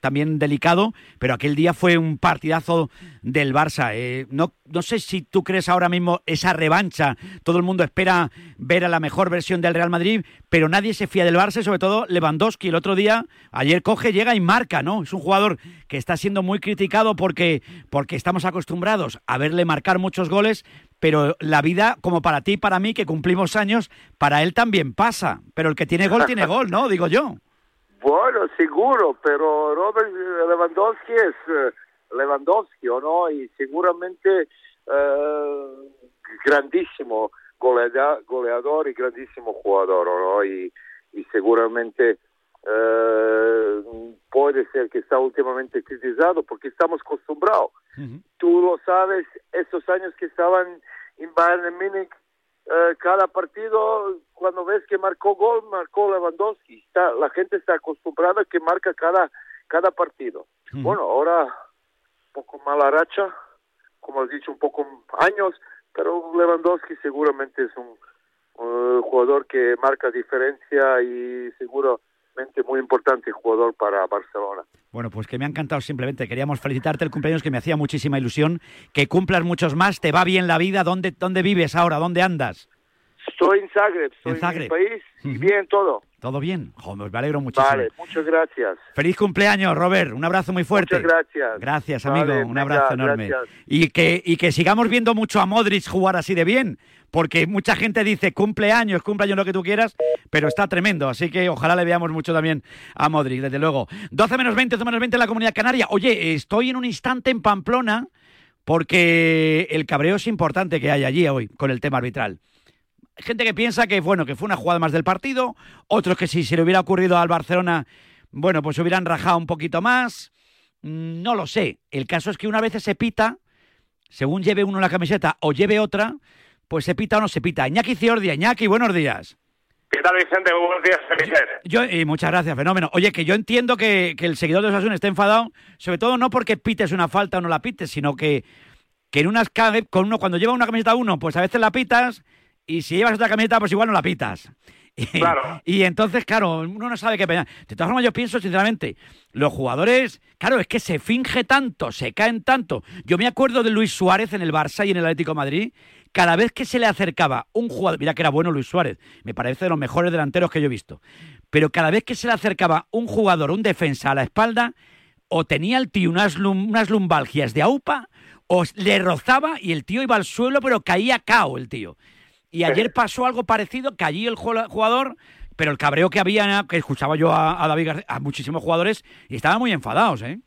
también delicado, pero aquel día fue un partidazo del Barça. Eh, no, no sé si tú crees ahora mismo esa revancha, todo el mundo espera ver a la mejor versión del Real Madrid, pero nadie se fía del Barça, sobre todo Lewandowski. El otro día, ayer coge, llega y marca, ¿no? Es un jugador que está siendo muy criticado porque, porque estamos acostumbrados a verle marcar muchos goles, pero la vida, como para ti y para mí, que cumplimos años, para él también pasa. Pero el que tiene gol, tiene gol, ¿no? Digo yo. <laughs> Bueno, seguro, pero Robert Lewandowski es eh, Lewandowski, ¿o no? Y seguramente eh, grandísimo golea- goleador y grandísimo jugador, ¿o no? Y seguramente eh, puede ser que está últimamente criticado porque estamos acostumbrados. Tú lo sabes, estos años que estaban en Bayern Múnich, eh, cada partido, cuando ves que marcó gol, marcó Lewandowski. Está, la gente está acostumbrada a que marca cada, cada partido. Bueno, ahora un poco mala racha, como has dicho, un poco años, pero Lewandowski seguramente es un jugador que marca diferencia y muy importante jugador para Barcelona. Bueno, pues que me ha encantado simplemente. Queríamos felicitarte el cumpleaños que me hacía muchísima ilusión. Que cumplas muchos más, te va bien la vida. ¿Dónde, dónde vives ahora? ¿Dónde andas? Estoy en Zagreb, estoy En en, Zagreb. mi país y bien todo. ¿Todo bien? Joder, me alegro muchísimo. Vale, muchas gracias. Feliz cumpleaños, Robert. Un abrazo muy fuerte. Muchas gracias. Gracias, Vale, amigo. Un venga, abrazo enorme. gracias. Y que, y que sigamos viendo mucho a Modric jugar así de bien, porque mucha gente dice cumpleaños, cumpleaños lo que tú quieras, pero está tremendo. Así que ojalá le veamos mucho también a Modric, desde luego. 12 menos 20, 12 menos 20 en la comunidad canaria. Oye, estoy en un instante en Pamplona porque el cabreo es importante que hay allí hoy con el tema arbitral. Gente que piensa que, bueno, que fue una jugada más del partido, otros que si se le hubiera ocurrido al Barcelona, bueno, pues se hubieran rajado un poquito más. Mm, No lo sé. El caso es que una vez se pita, según lleve uno la camiseta o lleve otra, pues se pita o no se pita. Iñaki Ciordia, Iñaki, buenos días. ¿Qué tal, Vicente? Muy buenos días, felices. Yo, y muchas gracias, fenómeno. Oye, que yo entiendo que, que el seguidor de Osasuna esté enfadado, sobre todo no porque pites una falta o no la pites, sino que, que en unas con uno, cuando lleva una camiseta uno, pues a veces la pitas, y si llevas otra camiseta, pues igual no la pitas. <laughs> Y, Claro. y entonces, claro, uno no sabe qué pensar. De todas formas, yo pienso, sinceramente, los jugadores, claro, es que se finge tanto, se caen tanto. Yo me acuerdo de Luis Suárez en el Barça y en el Atlético de Madrid. Cada vez que se le acercaba un jugador, mira que era bueno Luis Suárez, me parece de los mejores delanteros que yo he visto. Pero cada vez que se le acercaba un jugador, un defensa a la espalda, o tenía el tío unas, lum- unas lumbalgias de aupa, o le rozaba y el tío iba al suelo, pero caía cao el tío. Y ayer pasó algo parecido, que allí el jugador, pero el cabreo que había, que escuchaba yo a, a David García, a muchísimos jugadores, y estaban muy enfadados, ¿eh?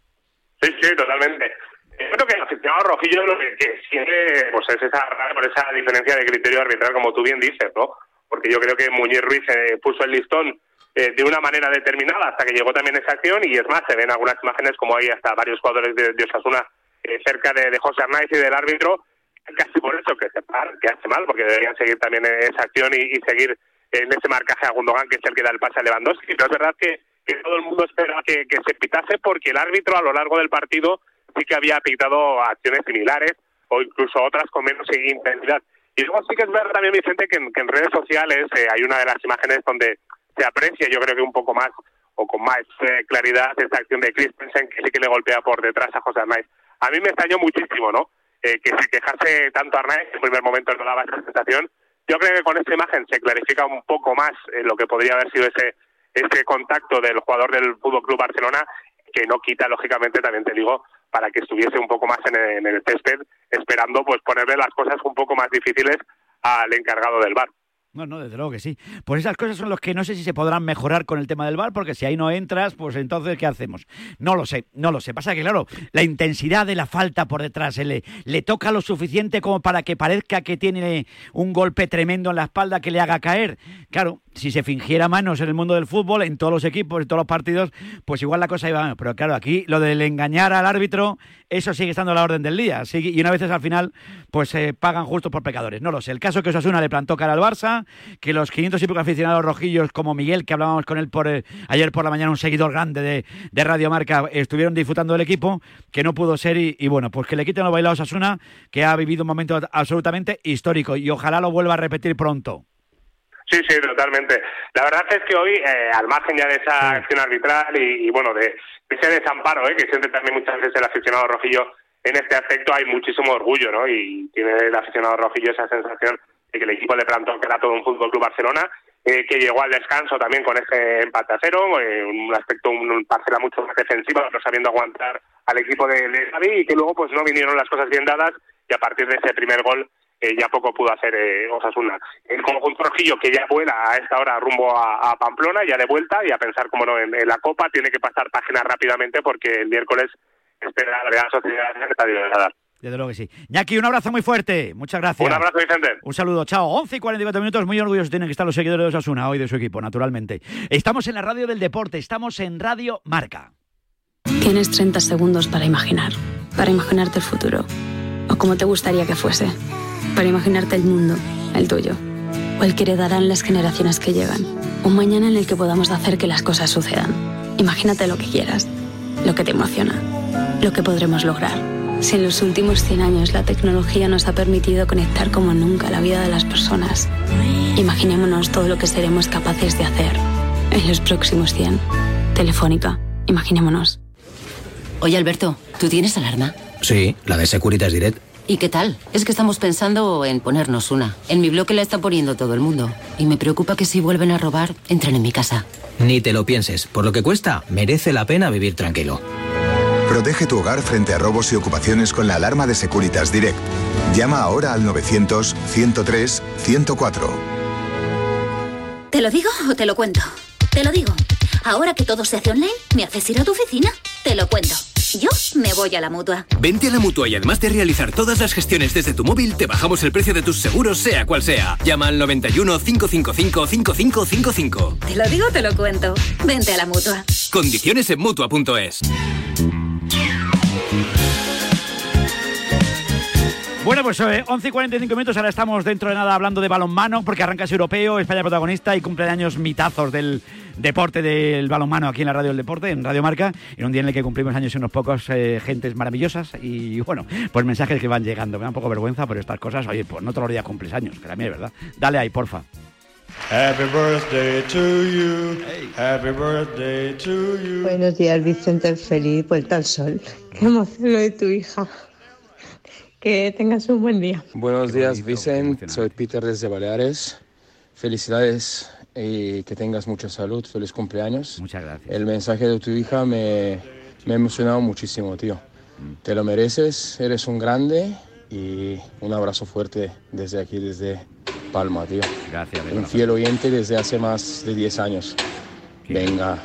Sí, sí, totalmente. Eh, Creo que el aficionado rojillo lo que, que siente pues es esa por esa diferencia de criterio arbitral, como tú bien dices, ¿no? Porque yo creo que Muñiz Ruiz eh, puso el listón eh, de una manera determinada hasta que llegó también esa acción y es más, se ven algunas imágenes como hay hasta varios jugadores de, de Osasuna eh, cerca de, de José Arnaiz y del árbitro, casi por eso que se par, que hace mal, porque deberían seguir también en esa acción y, seguir en ese marcaje a Gundogan, que es el que da el pase a Lewandowski. Pero es verdad que, todo el mundo esperaba que, que se pitase porque el árbitro a lo largo del partido sí que había pitado acciones similares o incluso otras con menos intensidad. Y luego sí que es verdad también, Vicente, que en, que en redes sociales eh, hay una de las imágenes donde se aprecia, yo creo que un poco más o con más eh, claridad esta acción de Christensen que sí que le golpea por detrás a José Arnaiz. A mí me extrañó muchísimo, ¿no? Eh, que se quejase tanto Arnaiz, en primer momento no daba esa sensación. Yo creo que con esta imagen se clarifica un poco más eh, lo que podría haber sido ese ese contacto del jugador del Fútbol Club Barcelona, que no quita, lógicamente, también te digo, para que estuviese un poco más en el, en el césped, esperando pues ponerle las cosas un poco más difíciles al encargado del bar. No, no, desde luego que sí. Pues esas cosas son las que no sé si se podrán mejorar con el tema del bar, porque si ahí no entras, pues entonces, ¿qué hacemos? No lo sé, no lo sé. Pasa que, claro, la intensidad de la falta por detrás, eh, le, le toca lo suficiente como para que parezca que tiene un golpe tremendo en la espalda que le haga caer. Claro, si se fingiera manos en el mundo del fútbol, en todos los equipos, en todos los partidos, pues igual la cosa iba. Pero claro, aquí lo del engañar al árbitro, eso sigue estando a la orden del día. Sigue- y una vez al final, pues se pagan justos por pecadores. No lo sé. El caso que Osasuna le plantó cara al Barça, que los 500 y pico aficionados rojillos, como Miguel, que hablábamos con él por eh, ayer por la mañana, un seguidor grande de, de Radio Marca, estuvieron disfrutando del equipo, que no pudo ser. Y, y bueno, pues que le quiten los bailados a Osasuna, que ha vivido un momento absolutamente histórico. Y ojalá lo vuelva a repetir pronto. Sí, sí, totalmente. La verdad es que hoy, eh, al margen ya de esa acción arbitral y, y, bueno, de, de ese desamparo eh, que siente también muchas veces el aficionado rojillo en este aspecto, hay muchísimo orgullo, ¿no? Y tiene el aficionado rojillo esa sensación el equipo le plantó que era todo un Fútbol Club Barcelona, eh, que llegó al descanso también con ese empate a cero, eh, un aspecto, un, un parcela mucho más defensiva, no sabiendo aguantar al equipo de, de Xavi y que luego pues no vinieron las cosas bien dadas y a partir de ese primer gol eh, ya poco pudo hacer eh, Osasuna. El conjunto rojillo que ya vuela a esta hora rumbo a, Pamplona, ya de vuelta, y a pensar, como no, en, la Copa tiene que pasar página rápidamente porque el miércoles espera la Real Sociedad en el Estadio de Granada. Desde luego que sí. Ñaki, un abrazo muy fuerte. Muchas gracias. Un abrazo, Vicente. Un saludo, chao. 11 y 44 minutos, muy orgullosos tienen que estar los seguidores de Osasuna hoy de su equipo, naturalmente. Estamos en la radio del deporte, estamos en Radio Marca. Tienes 30 segundos para imaginar, para imaginarte el futuro, o como te gustaría que fuese, para imaginarte el mundo, el tuyo, o el que heredarán las generaciones que llegan, un mañana en el que podamos hacer que las cosas sucedan. Imagínate lo que quieras, lo que te emociona, lo que podremos lograr. Si en los últimos 100 años la tecnología nos ha permitido conectar como nunca la vida de las personas, imaginémonos todo lo que seremos capaces de hacer en los próximos 100. Telefónica, imaginémonos. Oye, Alberto, ¿tú tienes alarma? Sí, la de Securitas Direct. ¿Y qué tal? Es que estamos pensando en ponernos una. En mi bloque la está poniendo todo el mundo. Y me preocupa que si vuelven a robar, entren en mi casa. Ni te lo pienses. Por lo que cuesta, merece la pena vivir tranquilo. Protege tu hogar frente a robos y ocupaciones con la alarma de Securitas Direct. Llama ahora al 900-103-104. ¿Te lo digo o te lo cuento? Te lo digo. Ahora que todo se hace online, ¿me haces ir a tu oficina? Te lo cuento. Yo me voy a la mutua. Vente a la mutua y además de realizar todas las gestiones desde tu móvil, te bajamos el precio de tus seguros, sea cual sea. Llama al 91 555 5555. Te lo digo, te lo cuento. Vente a la mutua. Condiciones en mutua.es. Bueno, pues eh, 11 y 45 minutos, ahora estamos dentro de nada hablando de balonmano, porque arranca ese europeo, España protagonista y cumpleaños mitazos del deporte del balonmano aquí en la Radio del Deporte, en Radio Marca, en un día en el que cumplimos años y unos pocos eh, gentes maravillosas y bueno, pues mensajes que van llegando. Me da un poco vergüenza por estas cosas, oye, pues no todos los días cumples años, que también es verdad. Dale ahí, porfa. Happy birthday to you. Happy birthday to you. Buenos días, Vicente. Feliz vuelta al sol. Qué emoción lo de tu hija. Que tengas un buen día. Buenos días, Vicent. Soy Peter desde Baleares. Felicidades y que tengas mucha salud. Feliz cumpleaños. Muchas gracias. El mensaje de tu hija me, me ha emocionado muchísimo, tío. Te lo mereces, eres un grande y un abrazo fuerte desde aquí, desde Palma, tío. Gracias. Un fiel oyente desde hace más de 10 años. Venga,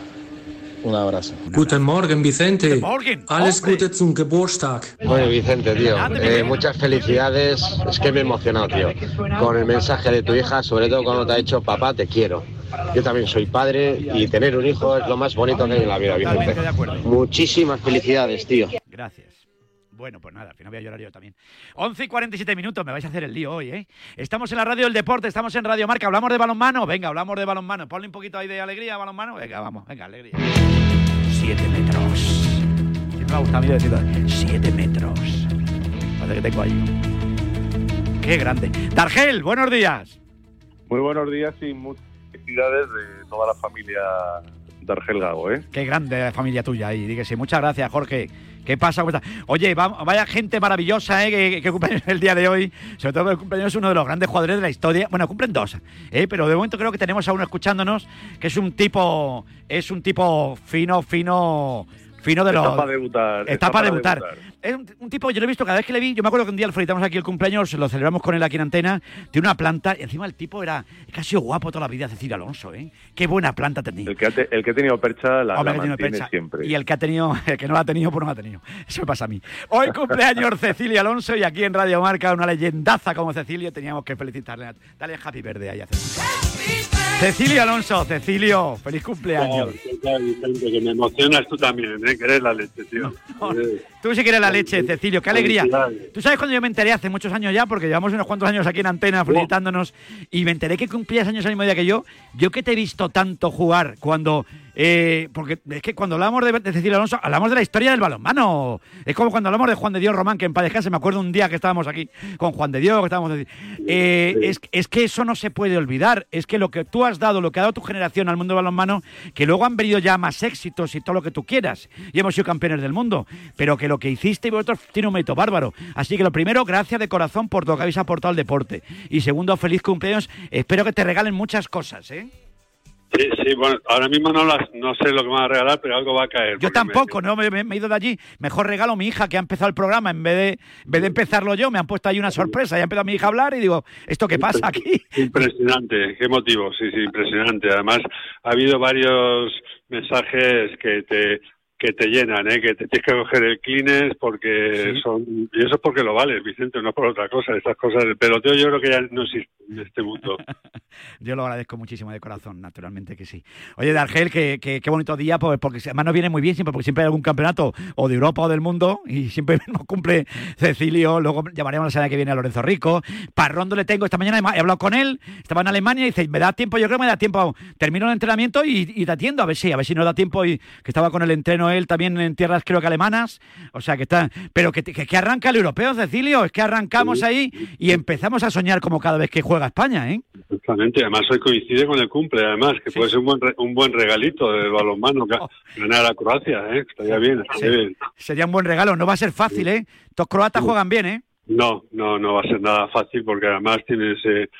un abrazo. Guten Morgen, Vicente. Morgen. Alles Gute zum Geburtstag. Oye, Vicente, tío, eh, muchas felicidades. Es que me he emocionado, tío, con el mensaje de tu hija, sobre todo cuando te ha dicho, papá, te quiero. Yo también soy padre y tener un hijo es lo más bonito que hay en la vida, Vicente. Muchísimas felicidades, tío. Gracias. Bueno, pues nada, al final voy a llorar yo también. 11 y 47 minutos, me vais a hacer el lío hoy, ¿eh? Estamos en la radio del deporte, estamos en Radio Marca, hablamos de balonmano, venga, hablamos de balonmano. Ponle un poquito ahí de alegría a balonmano, venga, vamos, venga, alegría. Siete metros. Siempre me ha gustado a mí decirlo, siete metros. Parece que tengo ahí. Qué grande. Dargel, buenos días. Muy buenos días y muchas felicidades de toda la familia de Argel Gago, ¿eh? Qué grande la familia tuya ahí, dígase. Muchas gracias, Jorge. ¿Qué pasa? Oye, va- vaya gente maravillosa ¿eh? que, que <laughs> el día de hoy. Sobre todo el cumpleaños es uno de los grandes jugadores de la historia. Bueno, cumplen dos, ¿eh? pero de momento creo que tenemos a uno escuchándonos que es un tipo, es un tipo fino, fino, fino de los. Está para debutar. Está para debutar. Es un, un tipo, yo lo he visto cada vez que le vi. Yo me acuerdo que un día felicitamos aquí el cumpleaños, lo celebramos con él aquí en antena. Tiene una planta, y encima el tipo era casi guapo toda la vida, Cecilia Alonso, ¿eh? Qué buena planta tenía. El que, ha te- el que ha tenido percha la, Hombre, la que tiene mantiene percha. siempre. Y el que ha tenido, <laughs> el que no la ha tenido, pues no la ha tenido. Eso me pasa a mí. Hoy cumpleaños <laughs> Cecilia Alonso y aquí en Radio Marca, una leyendaza como Cecilia, teníamos que felicitarle. Dale happy verde ahí a. Cecilia Alonso, Cecilio, feliz cumpleaños. Que me emocionas tú también, ¿eh? Que eres la leche, tío. Tú sí quieres la leche, Cecilio, qué alegría. Tú sabes cuando yo me enteré hace muchos años ya, porque llevamos unos cuantos años aquí en antena felicitándonos, y me enteré que cumplías años al mismo día que yo. Yo que te he visto tanto jugar cuando. Eh, porque es que cuando hablamos de, de Cecilia Alonso, hablamos de la historia del balonmano. Es como cuando hablamos de Juan de Dios Román, que en paz descanse, me acuerdo un día que estábamos aquí con Juan de Dios, que estábamos. Eh, es, es que eso no se puede olvidar. Es que lo que tú has dado, lo que ha dado tu generación al mundo del balonmano, que luego han venido ya más éxitos y todo lo que tú quieras. Y hemos sido campeones del mundo. Pero que lo que hiciste y vosotros tiene un mérito bárbaro. Así que lo primero, gracias de corazón por lo que habéis aportado al deporte. Y segundo, feliz cumpleaños. Espero que te regalen muchas cosas, ¿eh? Sí, sí, bueno, ahora mismo no, las, no sé lo que me van a regalar, pero algo va a caer. Yo tampoco, no me, he ido de allí. Mejor regalo a mi hija que ha empezado el programa en vez de, en vez de empezarlo yo. Me han puesto ahí una sorpresa. Ya ha empezado mi hija a hablar y digo, ¿esto qué pasa aquí? Impresionante, qué motivo, sí, sí, impresionante. Además, ha habido varios mensajes que te que te llenan, ¿eh? que te tienes que coger el Kleenex porque Sí. son... Y eso es porque lo vales, Vicente, no por otra cosa. Estas cosas del peloteo yo creo que ya no existen en este mundo. <laughs> Yo lo agradezco muchísimo de corazón, naturalmente que sí. Oye, Dargel, que, que- qué bonito día, pues, porque además nos viene muy bien siempre, porque siempre hay algún campeonato o de Europa o del mundo y siempre <laughs> nos cumple Cecilio. Luego llamaremos la semana que viene a Lorenzo Rico. Parrondo le tengo esta mañana, he hablado con él, estaba en Alemania y dice, me da tiempo, yo creo que me da tiempo, termino el entrenamiento y, y te atiendo, a ver si, a ver si nos da tiempo y que estaba con el entreno él también en tierras creo que alemanas, o sea que está, pero que, que, que arranca el europeo, Cecilio, es que arrancamos ahí y empezamos a soñar como cada vez que juega España, ¿eh? Exactamente, además hoy coincide con el cumple, además, que puede ser un buen, re- un buen regalito del balonmano, que ganar a Croacia, ¿eh? Estaría bien, estaría Sí. bien. Sería un buen regalo, no va a ser fácil, ¿eh? Los croatas juegan bien, ¿eh? No, no, no va a ser nada fácil porque además tiene ese,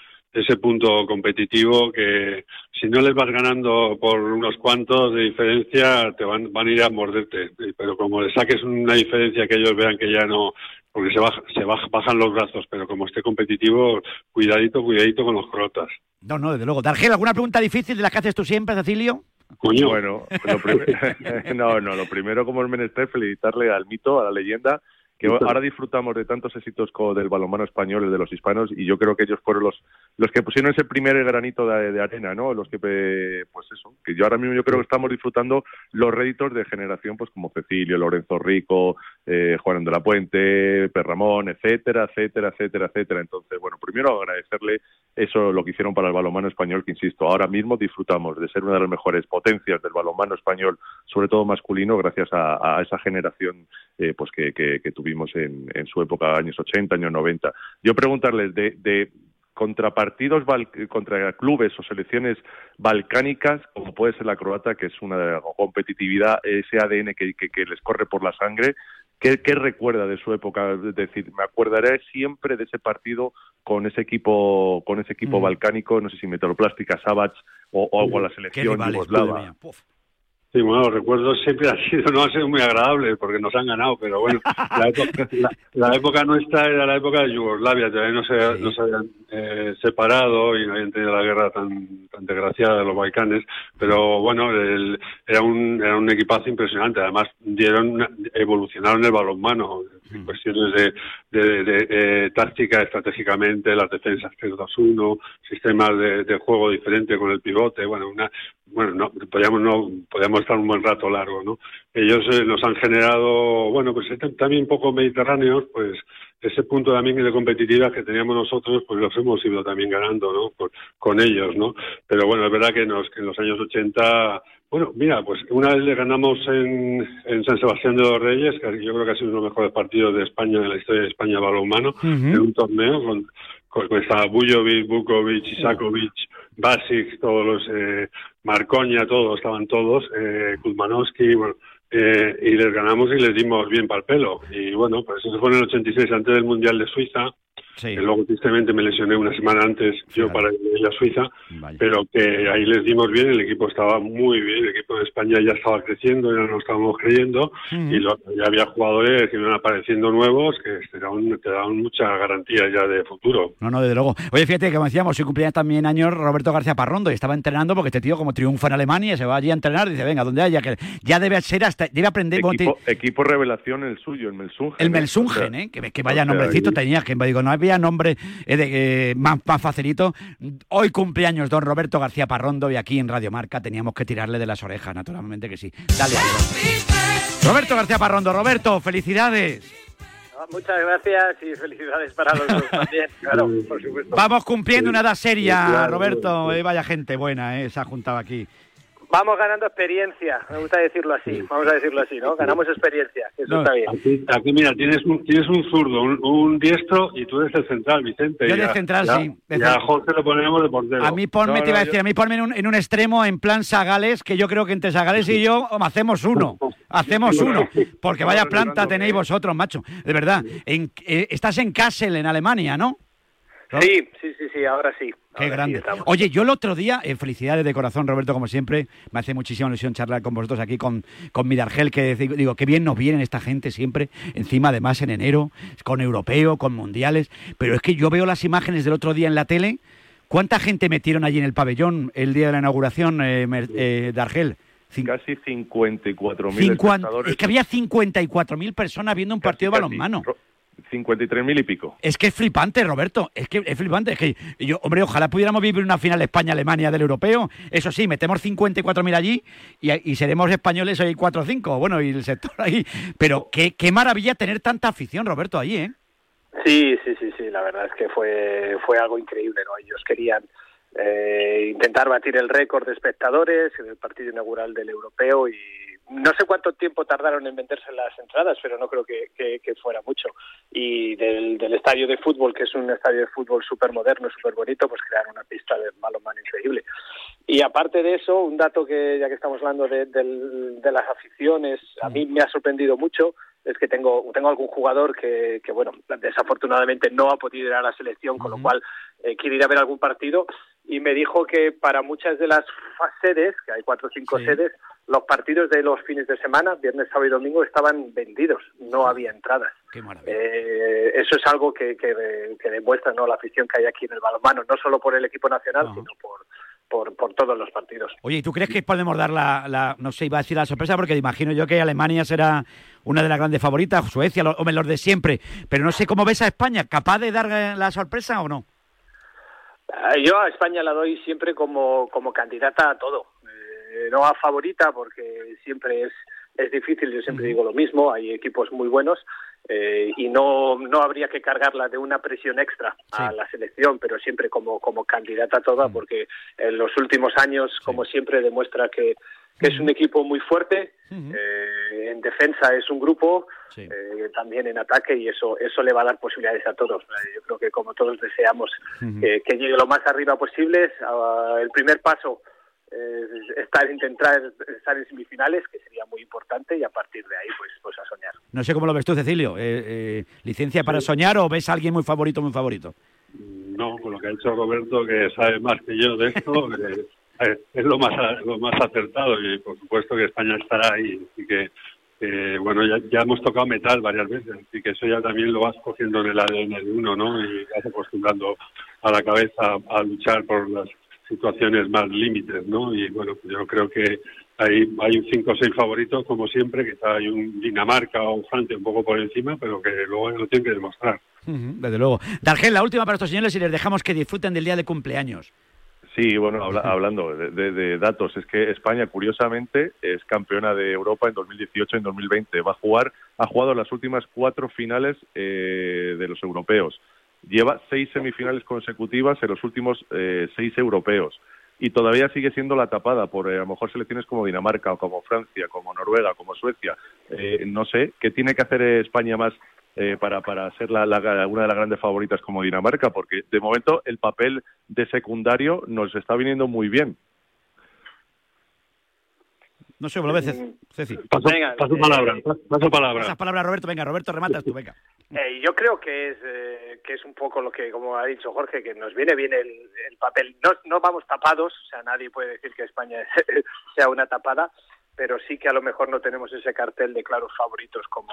ese punto competitivo que si no les vas ganando por unos cuantos de diferencia, te van, van a ir a morderte. Pero como le saques una diferencia que ellos vean que ya no, porque se, baja, se baja- bajan los brazos, pero como esté competitivo, cuidadito, cuidadito con los crotas. No, no, desde luego. Dargel, ¿alguna pregunta difícil de las que haces tú siempre, Cecilio? Coño. Bueno, lo <laughs> no, no, lo primero como el menester felicitarle al mito, a la leyenda que ahora disfrutamos de tantos éxitos co- del balonmano español, el de los hispanos, y yo creo que ellos fueron los, los que pusieron ese primer granito de, de arena, ¿no? Los que, pues eso, que yo ahora mismo yo creo que estamos disfrutando los réditos de generación, pues como Cecilio, Lorenzo Rico, eh, Juan de la Puente, Perramón, etcétera, etcétera, etcétera, etcétera. Entonces, bueno, primero agradecerle eso, lo que hicieron para el balonmano español, que insisto, ahora mismo disfrutamos de ser una de las mejores potencias del balonmano español, sobre todo masculino, gracias a, a esa generación eh, pues que, que, que tuvimos en, en su época, años 80, años 90. Yo preguntarles de, de contrapartidos bal- contra clubes o selecciones balcánicas, como puede ser la croata, que es una competitividad, ese ADN que, que- que les corre por la sangre. ¿Qué, qué recuerda de su época? Es decir, me acordaré siempre de ese partido con ese equipo, con ese equipo Mm. balcánico, no sé si Metroplástica, Savage o, o con la selección yugoslava. Sí, bueno, los recuerdos siempre <laughs> han sido, no han sido muy agradables porque nos han ganado, pero bueno, la época, la, la época nuestra era la época de Yugoslavia, todavía no se, no se habían eh, separado y no habían tenido la guerra tan, tan desgraciada de los Balcanes, pero bueno, el- era, un, era un equipazo impresionante, además dieron, evolucionaron el balonmano, en cuestiones de, de, de, eh, táctica estratégicamente, las defensas 3-2-1, sistemas de, de juego diferente con el pivote, bueno, una, bueno, no, podíamos, no, podíamos estar un buen rato largo, ¿no? Ellos eh, nos han generado, bueno, pues eh, también un poco mediterráneos, pues ese punto también de competitividad que teníamos nosotros, pues los hemos ido también ganando, ¿no? Por- con ellos, ¿no? Pero bueno, es verdad que, nos, que en los años 80, bueno, mira, pues una vez le ganamos en, en San Sebastián de los Reyes, que yo creo que ha sido uno de los mejores partidos de España en la historia de España balonmano, en un torneo con, con, con estaba Bujovic, Bukovic, Isakovic, Basic, todos los, eh, Marcoña, todos, estaban todos, eh, Kuzmanowski, bueno, eh, y les ganamos y les dimos bien para el pelo. Y bueno, pues eso fue en el 86, antes del Mundial de Suiza, que luego tristemente me lesioné una semana antes yo para ir a Suiza, pero que ahí les dimos bien, el equipo estaba muy bien, el equipo de España ya estaba creciendo, ya nos estábamos creyendo, Ujú. y lo- ya había jugadores que iban apareciendo nuevos que te daban, te daban mucha garantía ya de futuro. No, no, desde luego. Oye, fíjate que como decíamos, hoy cumplía también años Roberto García Parrondo y estaba entrenando porque este tío como triunfa en Alemania se va allí a entrenar dice, venga, donde haya que ya debe ser hasta debe aprender Equipo, equipo revelación el suyo, el Melsungen. el ¿eh? Melsungen, O sea, ¿eh? que, que vaya o sea, nombrecito y- tenía, que digo, no había nombre eh, de, eh, más, más facilito. Hoy cumpleaños don Roberto García Parrondo y aquí en Radio Marca teníamos que tirarle de las orejas, naturalmente que sí. Dale, Álvaro. Roberto García Parrondo, Roberto, felicidades. Ah, Muchas gracias y felicidades para los dos también, <laughs> claro, por supuesto. Vamos cumpliendo una edad seria, Roberto. Eh, vaya gente buena, eh, se ha juntado aquí. Vamos ganando experiencia, me gusta decirlo así, vamos a decirlo así, ¿no? Ganamos experiencia, que eso No, está bien. Aquí, aquí, mira, tienes un, tienes un zurdo, un, un diestro y tú eres el central, Vicente. Yo de a- central, sí, de Y a Jorge lo ponemos de portero. A mí ponme, te iba a decir, a mí ponme en un, en un extremo en plan Sagales, que yo creo que entre Sagales y yo hacemos uno. Hacemos uno. Porque vaya planta tenéis vosotros, macho. De verdad. En- eh, estás en Kassel, en Alemania, ¿no? Sí, sí, sí, sí, ahora sí. Qué grande. Oye, yo el otro día, eh, felicidades de corazón, Roberto, como siempre, me hace muchísima ilusión charlar con vosotros aquí con, con Midargel, que digo, qué bien nos vienen esta gente siempre, encima además en enero, con europeo, con mundiales, pero es que yo veo las imágenes del otro día en la tele, ¿cuánta gente metieron allí en el pabellón el día de la inauguración, eh, eh, Dargel? casi 54.000 mil 50, espectadores. Es que había 54.000 personas viendo un partido de balonmano. 53 mil y pico. Es que es flipante, Roberto. Es que es flipante. Es que yo, hombre, ojalá pudiéramos vivir una final España-Alemania del europeo. Eso sí, metemos 54 mil allí y, y, seremos españoles hoy 4 o 5. Bueno, y el sector ahí. Pero qué, qué maravilla tener tanta afición, Roberto, allí, ¿eh? Sí, sí, sí, sí. La verdad es que fue, fue algo increíble, ¿no? Ellos querían. Eh, intentar batir el récord de espectadores en el partido inaugural del europeo y no sé cuánto tiempo tardaron en venderse las entradas, pero no creo que, que- que fuera mucho. Y del, del estadio de fútbol, que es un estadio de fútbol súper moderno, súper bonito, pues crearon una pista de balonmano increíble. Y aparte de eso, un dato que ya que estamos hablando de, del- de las aficiones, a mí me ha sorprendido mucho, es que tengo, tengo algún jugador que, que, bueno, desafortunadamente no ha podido ir a la selección, con lo cual eh, quiere ir a ver algún partido, y me dijo que para muchas de las sedes, que hay cuatro o cinco sedes, los partidos de los fines de semana, viernes, sábado y domingo, estaban vendidos, no había entradas. Eh, eso es algo que, que, que demuestra ¿no? la afición que hay aquí en el balonmano, no solo por el equipo nacional, sino por, por, por todos los partidos. Oye, ¿y tú crees que podemos dar la, la- no sé, iba a decir la sorpresa, porque imagino yo que Alemania será una de las grandes favoritas, Suecia, los, los de siempre. Pero no sé cómo ves a España, ¿capaz de dar eh, la sorpresa o no? Ah, Yo a España la doy siempre como, como candidata a todo. Eh, no a favorita porque siempre es, es difícil, yo siempre digo lo mismo, hay equipos muy buenos eh, y no, no habría que cargarla de una presión extra a la selección, pero siempre como, como candidata toda porque en los últimos años, como siempre, demuestra que, que es un equipo muy fuerte, eh, en defensa es un grupo, eh, también en ataque y eso eso le va a dar posibilidades a todos. Eh, yo creo que como todos deseamos que, que llegue lo más arriba posible, ah, el primer paso es estar intentar estar en semifinales, que sería muy importante y a partir de ahí pues pues a soñar. No sé cómo lo ves tú, Cecilio. Eh, eh, ¿Licencia para soñar o ves a alguien muy favorito, muy favorito? No, con lo que ha dicho Roberto, que sabe más que yo de esto, <laughs> eh, eh, es lo más a- lo más acertado y por supuesto que España estará ahí y que eh, bueno ya, ya hemos tocado metal varias veces y que eso ya también lo vas cogiendo en el ADN de uno, ¿no? Y vas acostumbrando a la cabeza a, luchar por las situaciones más límites, ¿no? Y bueno, pues yo creo que hay, hay un cinco o seis favoritos, como siempre, quizá hay un Dinamarca o un Francia un poco por encima, pero que luego lo tienen que demostrar. Desde luego. Dargel, la última para estos señores y les dejamos que disfruten del día de cumpleaños. Sí, bueno, habla- hablando de, de- de datos, es que España, curiosamente, es campeona de Europa en 2018 y en 2020. Va a jugar, ha jugado las últimas cuatro finales eh, de los europeos. Lleva seis semifinales consecutivas en los últimos eh, seis europeos. Y todavía sigue siendo la tapada por eh, a lo mejor selecciones como Dinamarca o como Francia, como Noruega, como Suecia. Eh, no sé, ¿qué tiene que hacer eh, España más eh, para, para ser la, una de las grandes favoritas como Dinamarca, porque de momento el papel de secundario nos está viniendo muy bien. No sé lo ves, Ceci. Paso, Venga, paso eh, palabra, paso palabra. Pasas palabra a Roberto. Venga, Roberto, rematas tú, venga. Eh, yo creo que es eh, que es un poco lo que, como ha dicho Jorge, que nos viene bien el, el papel. No, no vamos tapados, o sea, nadie puede decir que España <laughs> sea una tapada, pero sí que a lo mejor no tenemos ese cartel de claros favoritos como,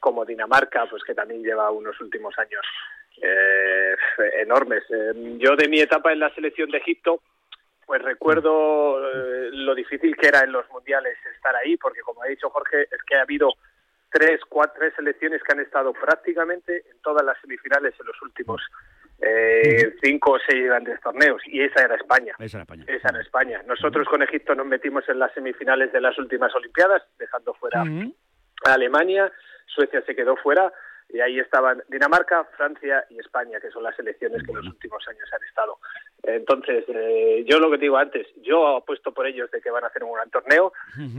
como Dinamarca, pues que también lleva unos últimos años eh, enormes. Eh, yo de mi etapa en la selección de Egipto, pues recuerdo eh, lo difícil que era en los mundiales estar ahí, porque como ha dicho Jorge, es que ha habido tres, cuatro, tres selecciones que han estado prácticamente en todas las semifinales en los últimos eh, cinco o seis grandes torneos, y esa era España. Esa era España. Esa era España. Nosotros con Egipto nos metimos en las semifinales de las últimas Olimpiadas, dejando fuera a Alemania, Suecia se quedó fuera y ahí estaban Dinamarca, Francia y España, que son las selecciones que en los últimos años han estado. Entonces, eh, yo lo que digo antes, yo apuesto por ellos de que van a hacer un gran torneo,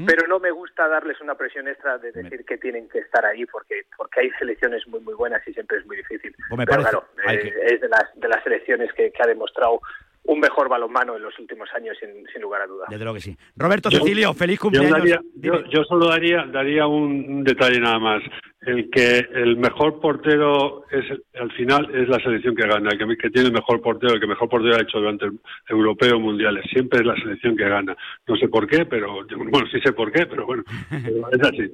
pero no me gusta darles una presión extra de decir que tienen que estar ahí porque porque hay selecciones muy muy buenas y siempre es muy difícil. Pues me Pero parece- claro, eh, es de las de las selecciones que, que ha demostrado un mejor balonmano en los últimos años sin, sin lugar a dudas. Desde luego que sí. Roberto Yo- Cecilio, feliz Yo, cumpleaños. daría- yo- yo solo daría, daría un, detalle nada más. El que el mejor portero es al final es la selección que gana, el que, que tiene el mejor portero, el que mejor portero ha hecho durante el europeo mundiales. Siempre es la selección que gana. No sé por qué, pero <laughs> bueno, sí sé por qué, pero bueno, es así.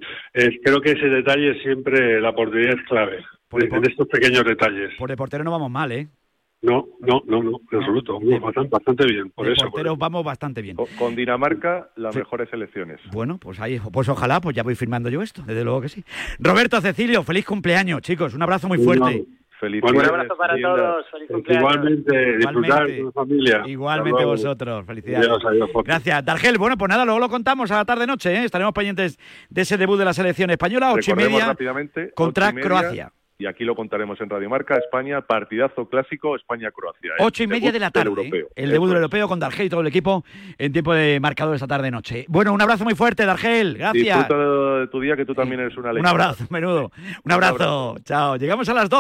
Creo que ese detalle siempre, la portería es clave. En estos pequeños detalles. Por de portero no vamos mal, ¿eh? No, no, no, no, en absoluto. Bastante, bastante bien, por de eso. por porteros vamos bastante bien. Con, Dinamarca, las mejores selecciones. Bueno, pues ahí, pues ojalá, pues ya voy firmando yo esto, desde luego que sí. Roberto Cecilio, feliz cumpleaños, chicos, un abrazo muy fuerte. Feliz Un abrazo para todos, feliz cumpleaños. Igualmente, disfrutar con la familia. Igualmente vosotros, felicidades. Adiós, adiós, Jorge. Gracias. Dargel, bueno, pues nada, luego lo contamos a la tarde-noche, ¿eh? estaremos pendientes de ese debut de la selección española, ocho y media, rápidamente, contra ocho y media, Croacia. Y aquí lo contaremos en Radio Marca, España, partidazo clásico, España-Croacia. ¿eh? Ocho y media de la tarde. europeo. El debut del europeo con Dargel y todo el equipo en tiempo de marcador esta tarde-noche. Bueno, un abrazo muy fuerte, Dargel. Gracias. Disfruta de tu día, que tú también eres una Un leyenda. abrazo, <laughs> menudo. Un abrazo. Chao. Llegamos a las 12.